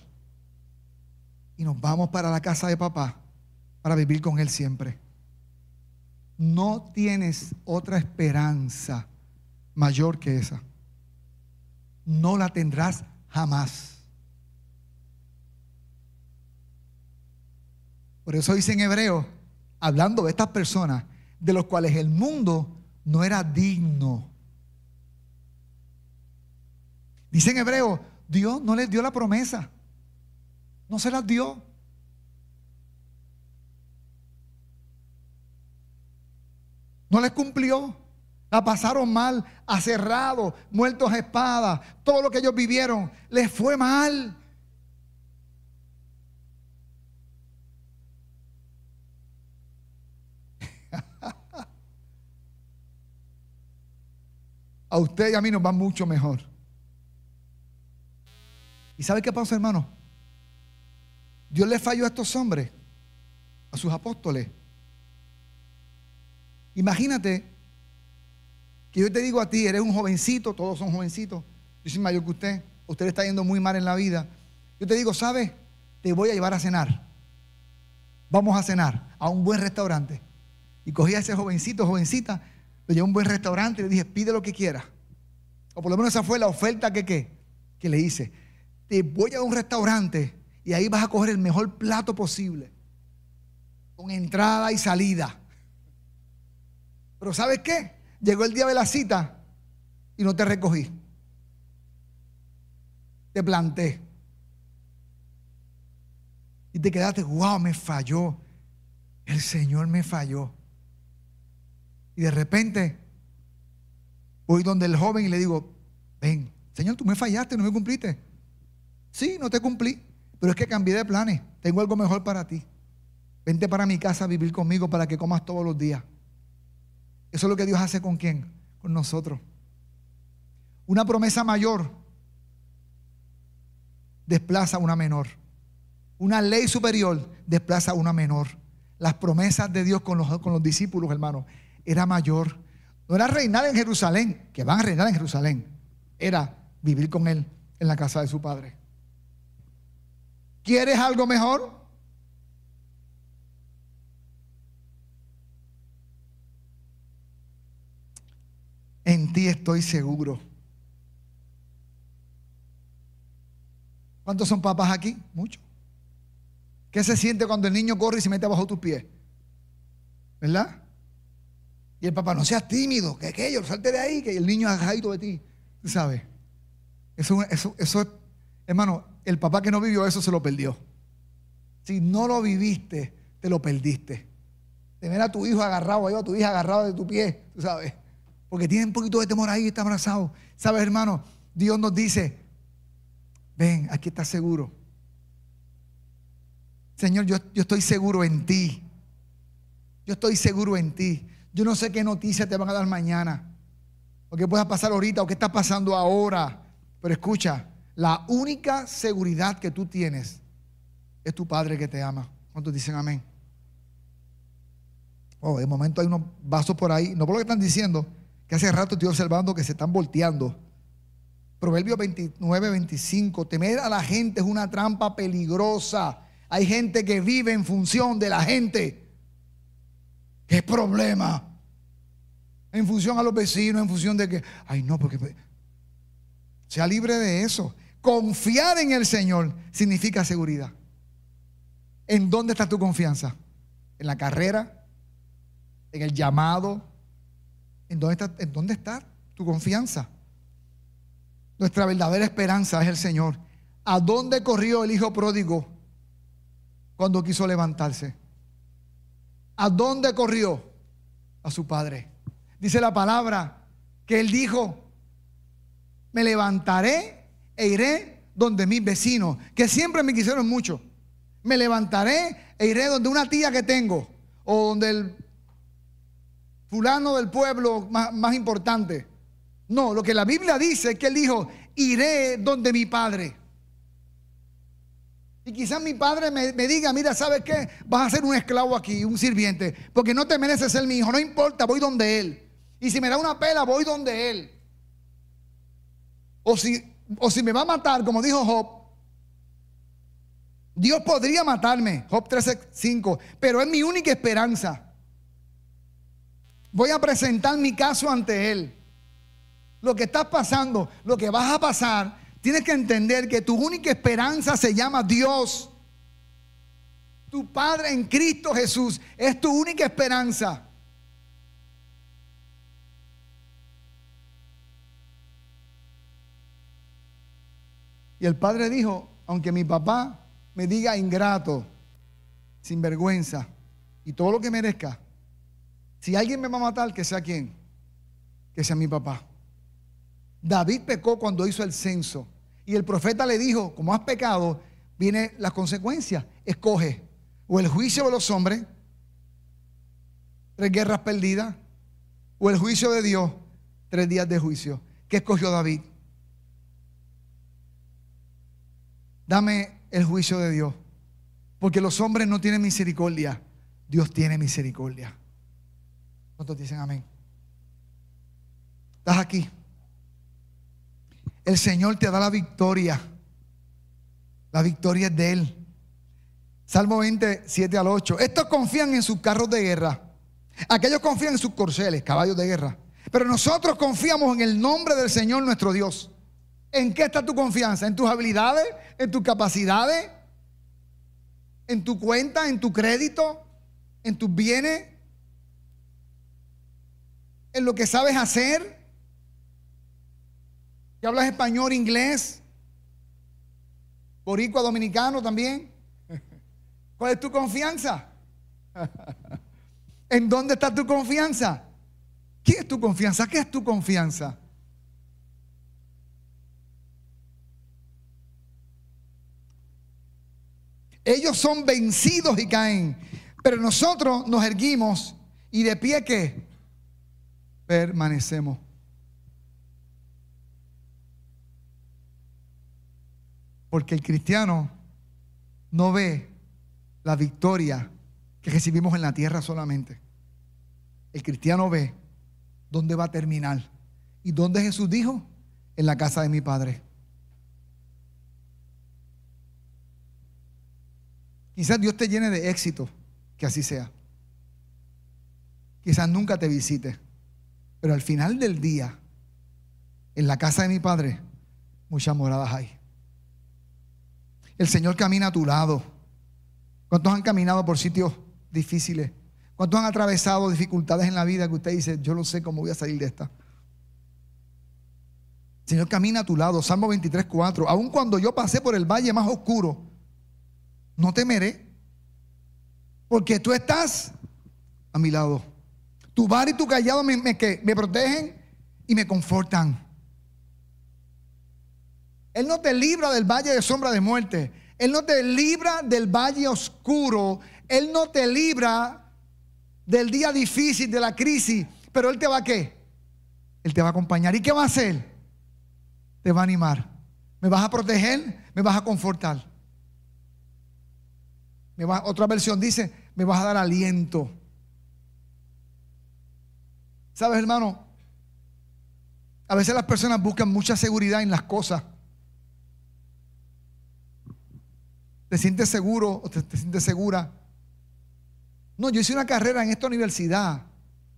Y nos vamos para la casa de papá para vivir con él siempre. No tienes otra esperanza mayor que esa. No la tendrás jamás. Por eso dice en hebreo, hablando de estas personas, de los cuales el mundo no era digno. Dice en hebreo, Dios no les dio la promesa. No se las dio. No les cumplió. La pasaron mal, aserrados, muertos a espada. Todo lo que ellos vivieron les fue mal. A usted y a mí nos va mucho mejor. ¿Y sabe qué pasa, hermano? Dios le falló a estos hombres, a sus apóstoles. Imagínate que yo te digo a ti, eres un jovencito, todos son jovencitos, yo soy mayor que usted, usted le está yendo muy mal en la vida. Yo te digo, ¿sabes? Te voy a llevar a cenar. Vamos a cenar a un buen restaurante. Y cogí a ese jovencito, jovencita, lo llevé a un buen restaurante y le dije, pide lo que quiera. O por lo menos esa fue la oferta que, que le hice. Te voy a un restaurante y ahí vas a coger el mejor plato posible. Con entrada y salida. Pero ¿sabes qué? Llegó el día de la cita y no te recogí. Te planté. Y te quedaste, wow, me falló. El Señor me falló. Y de repente voy donde el joven y le digo, ven, Señor, tú me fallaste, no me cumpliste. Sí, no te cumplí, pero es que cambié de planes. Tengo algo mejor para ti. Vente para mi casa a vivir conmigo para que comas todos los días. Eso es lo que Dios hace con quién? con nosotros. Una promesa mayor desplaza una menor. Una ley superior desplaza una menor. Las promesas de Dios con los, con los discípulos, hermanos, era mayor. No era reinar en Jerusalén, que van a reinar en Jerusalén. Era vivir con Él en la casa de su Padre. ¿Quieres algo mejor? En ti estoy seguro. ¿Cuántos son papás aquí? Muchos. ¿Qué se siente cuando el niño corre y se mete bajo tus pies? ¿Verdad? Y el papá, no seas tímido, que aquello, salte de ahí, que el niño agajadito de ti. ¿Tú sabes? Eso, es, hermano, el papá que no vivió eso se lo perdió. Si no lo viviste, te lo perdiste. Tener a tu hijo agarrado, ahí a tu hija agarrado de tu pie, tú sabes. Porque tiene un poquito de temor ahí, está abrazado. ¿Sabes, hermano? Dios nos dice, ven, aquí estás seguro. Señor, yo, yo estoy seguro en ti. Yo estoy seguro en ti. Yo no sé qué noticias te van a dar mañana. O qué pueda pasar ahorita o qué está pasando ahora. Pero escucha, la única seguridad que tú tienes es tu Padre que te ama. ¿Cuántos dicen amén? Oh, de momento hay unos vasos por ahí, no por lo que están diciendo, que hace rato estoy observando que se están volteando. Proverbio 29, 25, temer a la gente es una trampa peligrosa. Hay gente que vive en función de la gente. ¿Qué problema? En función a los vecinos, en función de que, ay no, porque sea libre de eso. Confiar en el Señor significa seguridad. ¿En dónde está tu confianza? ¿En la carrera? ¿En el llamado? ¿En dónde está, en dónde está tu confianza? Nuestra verdadera esperanza es el Señor. ¿A dónde corrió el hijo pródigo cuando quiso levantarse? ¿A dónde corrió? A su padre. Dice la palabra que él dijo, me levantaré e iré donde mis vecinos, que siempre me quisieron mucho. Me levantaré e iré donde una tía que tengo, o donde el fulano del pueblo más, importante. No, lo que la Biblia dice es que él dijo, iré donde mi padre. Y quizás mi padre me, me, diga, mira, ¿sabes qué? Vas a ser un esclavo aquí, un sirviente, porque no te mereces ser mi hijo, no importa, voy donde él. Y si me da una pela, voy donde él. O si, o si me va a matar, como dijo Job, Dios podría matarme, Job 13:5, pero es mi única esperanza. Voy a presentar mi caso ante Él. Lo que estás pasando, lo que vas a pasar, tienes que entender que tu única esperanza se llama Dios. Tu Padre en Cristo Jesús es tu única esperanza. Y el padre dijo, aunque mi papá me diga ingrato, sin vergüenza y todo lo que merezca, si alguien me va a matar, que sea quien, que sea mi papá. David pecó cuando hizo el censo y el profeta le dijo, como has pecado, viene la consecuencia, escoge o el juicio de los hombres, tres guerras perdidas, o el juicio de Dios, tres días de juicio. ¿Qué escogió David? dame el juicio de Dios. Porque los hombres no tienen misericordia. Dios tiene misericordia. ¿Cuántos dicen amén? Estás aquí. El Señor te da la victoria. La victoria es de Él. Salmo 27 al 8. Estos confían en sus carros de guerra. Aquellos confían en sus corceles, caballos de guerra. Pero nosotros confiamos en el nombre del Señor nuestro Dios. ¿En qué está tu confianza? ¿En tus habilidades? ¿En tus capacidades? ¿En tu cuenta? ¿En tu crédito? ¿En tus bienes? ¿En lo que sabes hacer? ¿Que hablas español, inglés? ¿Boricua, dominicano también? *laughs* ¿Cuál es tu confianza? *laughs* ¿En dónde está tu confianza? ¿Qué es tu confianza? ¿Qué es tu confianza? Ellos son vencidos y caen. Pero nosotros nos erguimos y de pie que permanecemos. Porque el cristiano no ve la victoria que recibimos en la tierra solamente. El cristiano ve dónde va a terminar. ¿Y dónde Jesús dijo? En la casa de mi Padre. Quizás Dios te llene de éxito, que así sea. Quizás nunca te visite, pero al final del día, en la casa de mi Padre, muchas moradas hay. El Señor camina a tu lado. ¿Cuántos han caminado por sitios difíciles? ¿Cuántos han atravesado dificultades en la vida que usted dice, yo no sé cómo voy a salir de esta? El Señor camina a tu lado. Salmo 23, 4. Aun cuando yo pasé por el valle más oscuro, no temeré, porque tú estás a mi lado. Tu bar y tu callado me, me, me protegen y me confortan. Él no te libra del valle de sombra de muerte. Él no te libra del valle oscuro. Él no te libra del día difícil, de la crisis. Pero Él te va a qué? Él te va a acompañar. ¿Y qué va a hacer? Te va a animar. ¿Me vas a proteger? ¿Me vas a confortar? otra versión dice, me vas a dar aliento. ¿Sabes, hermano? A veces las personas buscan mucha seguridad en las cosas. ¿Te sientes seguro o te, te, sientes segura? No, yo hice una carrera en esta universidad.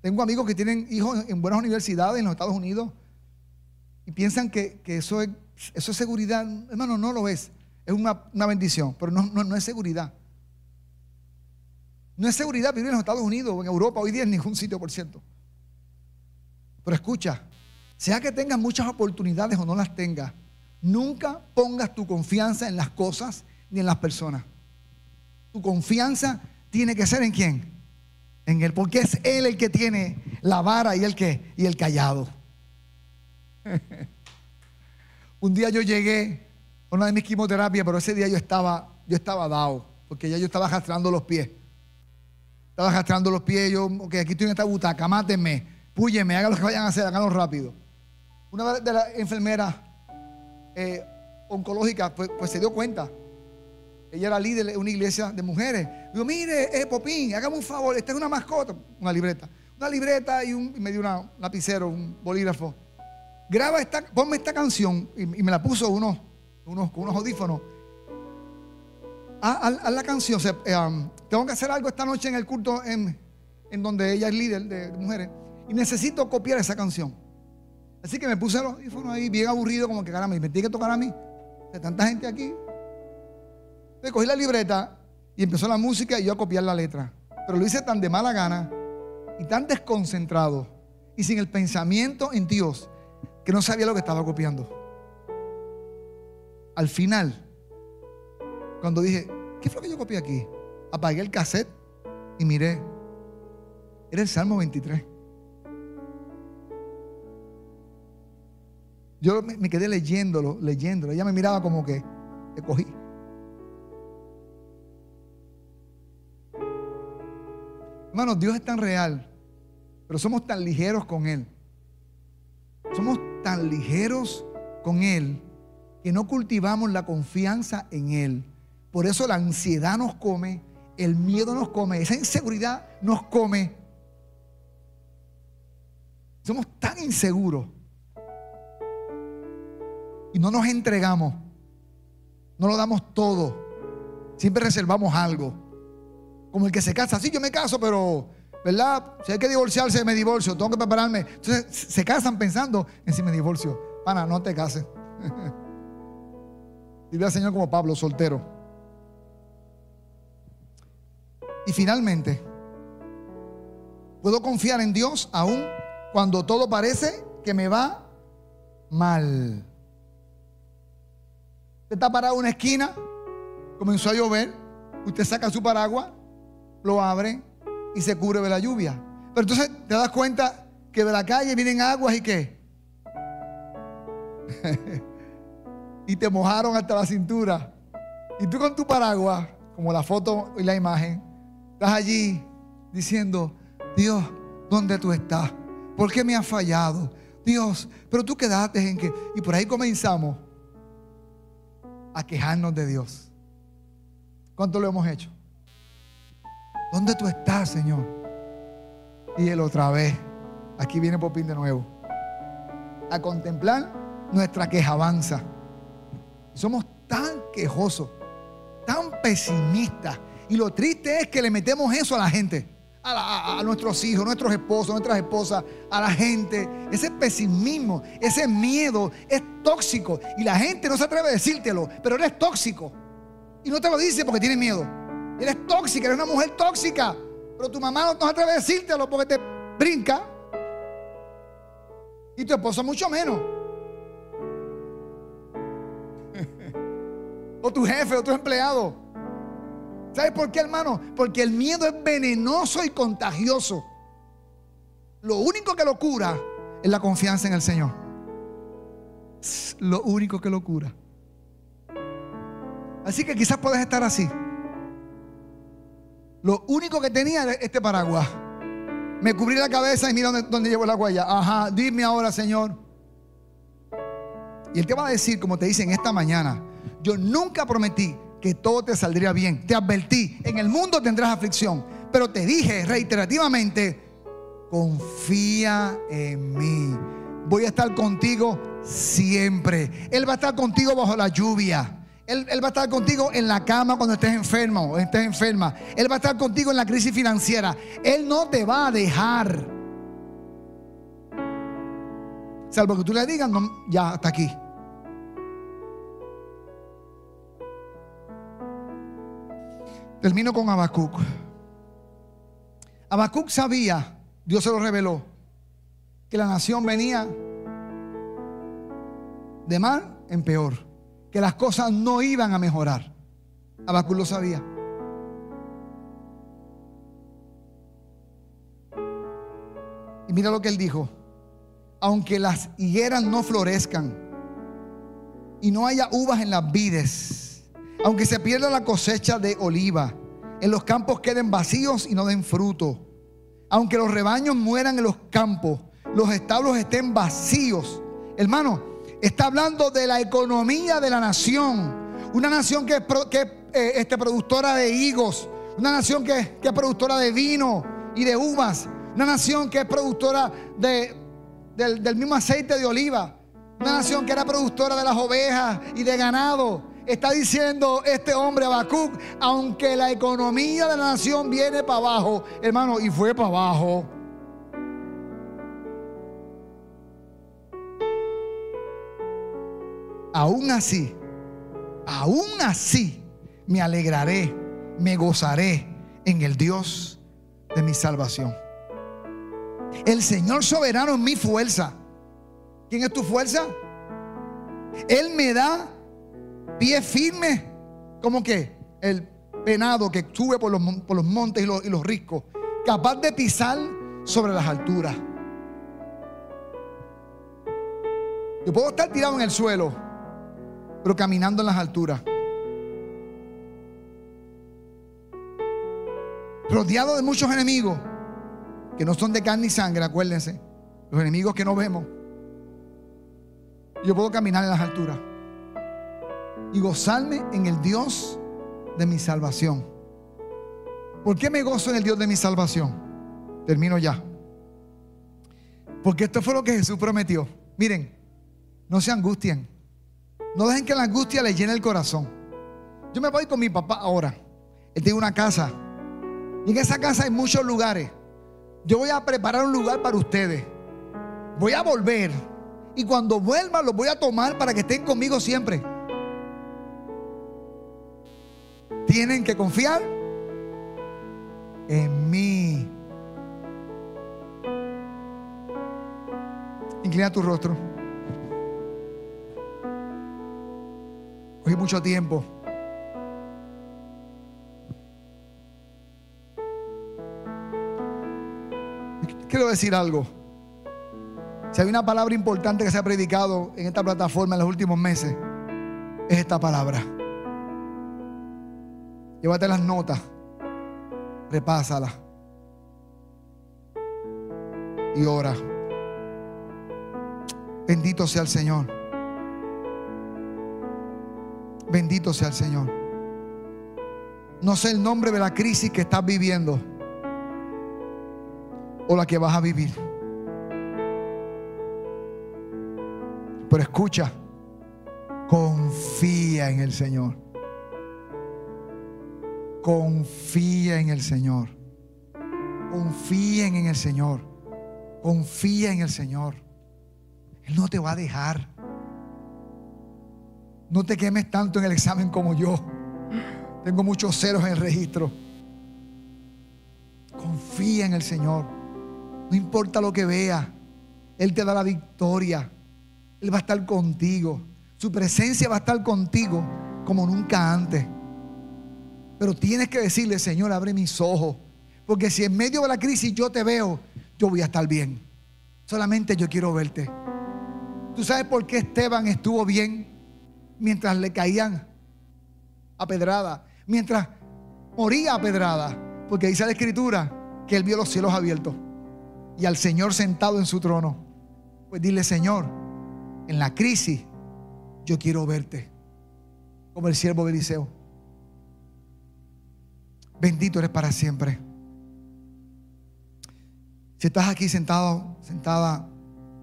Tengo amigos que tienen hijos en buenas universidades en los Estados Unidos y piensan que, eso, es, eso es seguridad. Hermano, no lo es. Es una, bendición, pero no, no es seguridad. No es seguridad vivir en los Estados Unidos o en Europa hoy día en ningún sitio, por cierto. Pero escucha, sea que tengas muchas oportunidades o no las tengas, nunca pongas tu confianza en las cosas ni en las personas. Tu confianza tiene que ser en quién? En Él, porque es Él el que tiene la vara y el que y el callado. *laughs* Un día yo llegué a una de mis quimioterapias, pero ese día yo estaba, yo estaba dado, porque ya yo estaba arrastrando los pies. Estaba arrastrando los pies, yo, ok, aquí estoy en esta butaca, mátenme, púyeme, hagan lo que vayan a hacer, háganlo rápido. Una de las enfermeras eh, oncológicas, pues, pues, se dio cuenta. Ella era líder de una iglesia de mujeres. Digo, mire, eh, Popín, hágame un favor, esta es una mascota, una libreta. Una libreta y, un, me dio un lapicero, un bolígrafo. Graba esta, ponme esta canción. Y, me la puso unos, unos, unos audífonos a, la canción. Eh, tengo que hacer algo esta noche en el culto en, donde ella es líder de, mujeres. Y necesito copiar esa canción. Así que me puse los audífonos ahí, bien aburrido, como que caramba, me tiene que tocar a mí. De tanta gente aquí. Entonces cogí la libreta y empezó la música y yo a copiar la letra. Pero lo hice tan de mala gana y tan desconcentrado y sin el pensamiento en Dios que no sabía lo que estaba copiando. Al final, cuando dije, ¿qué fue lo que yo copié aquí? Apagué el cassette y miré. Era el Salmo 23. Yo me quedé leyéndolo, leyéndolo. Ella me miraba como que te cogí. Hermanos, Dios es tan real, pero somos tan ligeros con Él. Somos tan ligeros con Él que no cultivamos la confianza en Él. Por eso la ansiedad nos come, el miedo nos come, esa inseguridad nos come. Somos tan inseguros. Y no nos entregamos. No lo damos todo. Siempre reservamos algo. Como el que se casa. Sí, yo me caso, pero, ¿verdad? Si hay que divorciarse, me divorcio. Tengo que prepararme. Entonces se casan pensando en si me divorcio. Pana, no te cases. *laughs* Dile al Señor como Pablo, soltero. Y finalmente, puedo confiar en Dios aún cuando todo parece que me va mal. Usted está parado en una esquina, comenzó a llover, usted saca su paraguas, lo abre y se cubre de la lluvia. Pero entonces te das cuenta que de la calle vienen aguas y qué. *laughs* y te mojaron hasta la cintura. Y tú con tu paraguas, como la foto y la imagen, Estás allí diciendo, Dios, ¿dónde tú estás? ¿Por qué me has fallado? Dios, pero tú quedaste en que... Y por ahí comenzamos a quejarnos de Dios. ¿Cuánto lo hemos hecho? ¿Dónde tú estás, Señor? Y él otra vez, aquí viene Popín de nuevo, a contemplar nuestra quejabanza. Somos tan quejosos, tan pesimistas. Y lo triste es que le metemos eso a la gente, a, nuestros hijos, nuestros esposos, nuestras esposas, a la gente. Ese pesimismo, ese miedo es tóxico. Y la gente no se atreve a decírtelo, pero eres tóxico. Y no te lo dice porque tiene miedo. Eres tóxica, eres una mujer tóxica. Pero tu mamá no, se atreve a decírtelo porque te brinca. Y tu esposo mucho menos. *laughs* o tu jefe o tu empleado. ¿Sabes por qué, hermano? Porque el miedo es venenoso y contagioso. Lo único que lo cura es la confianza en el Señor. Lo único que lo cura. Así que quizás puedes estar así. Lo único que tenía era este paraguas. Me cubrí la cabeza y mira dónde, llevo la huella. Ajá, dime ahora, Señor. Y Él te va a decir, como te dice en esta mañana, yo nunca prometí que todo te saldría bien. Te advertí, en el mundo tendrás aflicción, pero te dije reiterativamente, confía en mí. Voy a estar contigo siempre. Él va a estar contigo bajo la lluvia. Él, va a estar contigo en la cama cuando estés enfermo estés enferma. Él va a estar contigo en la crisis financiera. Él no te va a dejar. Salvo que tú le digas, ya, hasta aquí. Termino con Habacuc. Habacuc sabía, Dios se lo reveló, que la nación venía de mal en peor, que las cosas no iban a mejorar. Habacuc lo sabía. Y mira lo que él dijo. Aunque las higueras no florezcan y no haya uvas en las vides, aunque se pierda la cosecha de oliva, en los campos queden vacíos y no den fruto. Aunque los rebaños mueran en los campos, los establos estén vacíos. Hermano, está hablando de la economía de la nación. Una nación que es, eh, este, productora de higos. Una nación que, es productora de vino y de uvas. Una nación que es productora de, del, del mismo aceite de oliva. Una nación que era productora de las ovejas y de ganado. Está diciendo este hombre Habacuc, aunque la economía de la nación viene para abajo, hermano, y fue para abajo. Aún así, aún así, me alegraré, me gozaré en el Dios de mi salvación. El Señor soberano es mi fuerza. ¿Quién es tu fuerza? Él me da pie firme, como que el penado que sube por los, montes y los, y los riscos, capaz de pisar sobre las alturas. Yo puedo estar tirado en el suelo, pero caminando en las alturas. Rodeado de muchos enemigos que no son de carne y sangre, acuérdense. Los enemigos que no vemos. Yo puedo caminar en las alturas y gozarme en el Dios de mi salvación. ¿Por qué me gozo en el Dios de mi salvación? Termino ya. Porque esto fue lo que Jesús prometió. Miren, no se angustien. No dejen que la angustia les llene el corazón. Yo me voy con mi papá ahora. Él tiene una casa. Y en esa casa hay muchos lugares. Yo voy a preparar un lugar para ustedes. Voy a volver. Y cuando vuelva los voy a tomar para que estén conmigo siempre. tienen que confiar en mí. Inclina tu rostro. Mucho tiempo. Quiero decir algo. Si hay una palabra importante que se ha predicado en esta plataforma en los últimos meses, es esta palabra. Llévate las notas, repásalas y ora. Bendito sea el Señor. Bendito sea el Señor. No sé el nombre de la crisis que estás viviendo o la que vas a vivir. Pero escucha, confía en el Señor. Confía en el Señor. Confíen en el Señor. Confía en el Señor. Él no te va a dejar. No te quemes tanto en el examen como yo. Tengo muchos ceros en el registro. Confía en el Señor. No importa lo que vea. Él te da la victoria. Él va a estar contigo. Su presencia va a estar contigo como nunca antes. Pero tienes que decirle, Señor, abre mis ojos. Porque si en medio de la crisis yo te veo, yo voy a estar bien. Solamente yo quiero verte. ¿Tú sabes por qué Esteban estuvo bien? Mientras le caían a pedrada, mientras moría a pedrada, porque dice la escritura que él vio los cielos abiertos y al Señor sentado en su trono. Pues dile, Señor, en la crisis yo quiero verte, como el siervo de Eliseo. Bendito eres para siempre. Si estás aquí sentado, sentada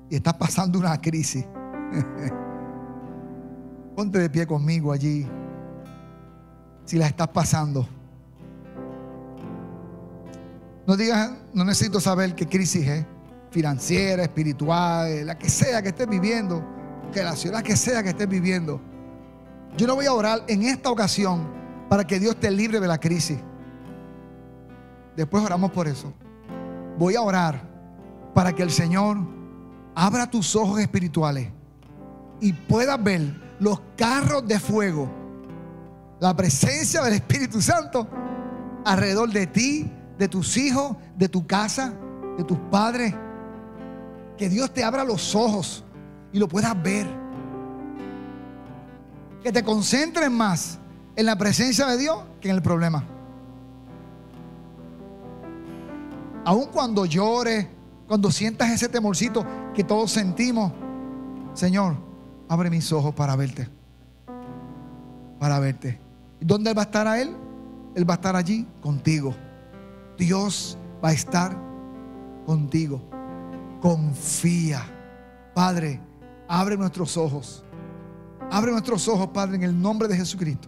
y estás pasando una crisis, *laughs* Ponte de pie conmigo allí. Si la estás pasando. No digas, no necesito saber qué crisis es. Financiera, espiritual, la que sea que estés viviendo. Que la ciudad que sea que estés viviendo. Yo no voy a orar en esta ocasión para que Dios te libre de la crisis. Después oramos por eso. Voy a orar para que el Señor abra tus ojos espirituales y puedas ver los carros de fuego, la presencia del Espíritu Santo alrededor de ti, de tus hijos, de tu casa, de tus padres. Que Dios te abra los ojos y lo puedas ver. Que te concentres más en la presencia de Dios que en el problema. Aun cuando llores, cuando sientas ese temorcito que todos sentimos, Señor, abre mis ojos para verte. Para verte. ¿Dónde va a estar a Él? Él va a estar allí contigo. Dios va a estar contigo. Confía. Padre, abre nuestros ojos. Abre nuestros ojos, Padre, en el nombre de Jesucristo.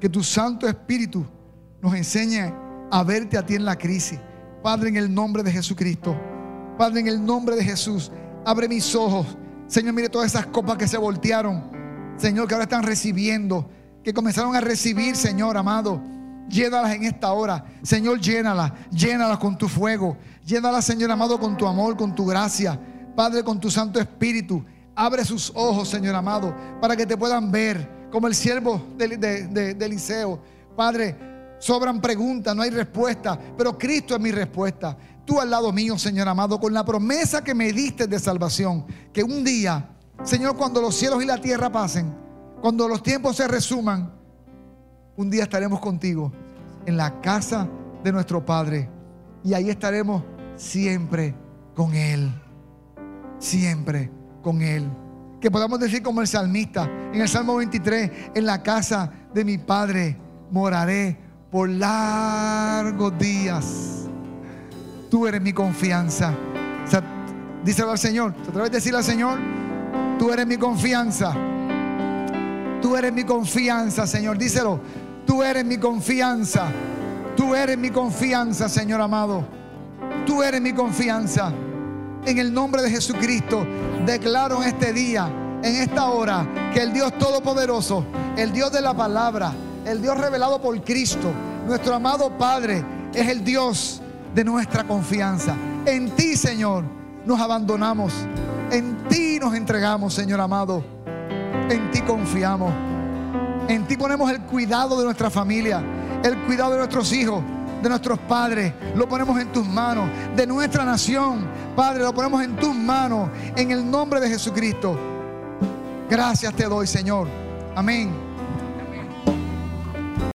Que tu Santo Espíritu nos enseñe a verte a ti en la crisis. Padre, en el nombre de Jesucristo. Padre, en el nombre de Jesús, abre mis ojos Señor, mire todas esas copas que se voltearon. Señor, que ahora están recibiendo. Que comenzaron a recibir, Señor amado. Llénalas en esta hora. Señor, llénalas. Llénalas con tu fuego. Llénalas, Señor amado, con tu amor, con tu gracia. Padre, con tu Santo Espíritu. Abre sus ojos, Señor amado, para que te puedan ver como el siervo de, Eliseo. Padre, sobran preguntas, no hay respuesta, pero Cristo es mi respuesta tú al lado mío, Señor amado, con la promesa que me diste de salvación. Que un día, Señor, cuando los cielos y la tierra pasen, cuando los tiempos se resuman, un día estaremos contigo en la casa de nuestro Padre. Y ahí estaremos siempre con Él. Siempre con Él. Que podamos decir como el salmista en el Salmo 23, en la casa de mi Padre moraré por largos días. Tú eres mi confianza. díselo al Señor. ¿Te atreves a decirle al Señor? Tú eres mi confianza. Tú eres mi confianza, Señor. Díselo. Tú eres mi confianza. Tú eres mi confianza, Señor amado. Tú eres mi confianza. En el nombre de Jesucristo, declaro en este día, en esta hora, que el Dios Todopoderoso, el Dios de la palabra, el Dios revelado por Cristo, nuestro amado Padre, es el Dios de nuestra confianza. En ti, Señor, nos abandonamos. En ti nos entregamos, Señor amado. En ti confiamos. En ti ponemos el cuidado de nuestra familia, el cuidado de nuestros hijos, de nuestros padres. Lo ponemos en tus manos. De nuestra nación, Padre, lo ponemos en tus manos. En el nombre de Jesucristo. Gracias te doy, Señor. Amén.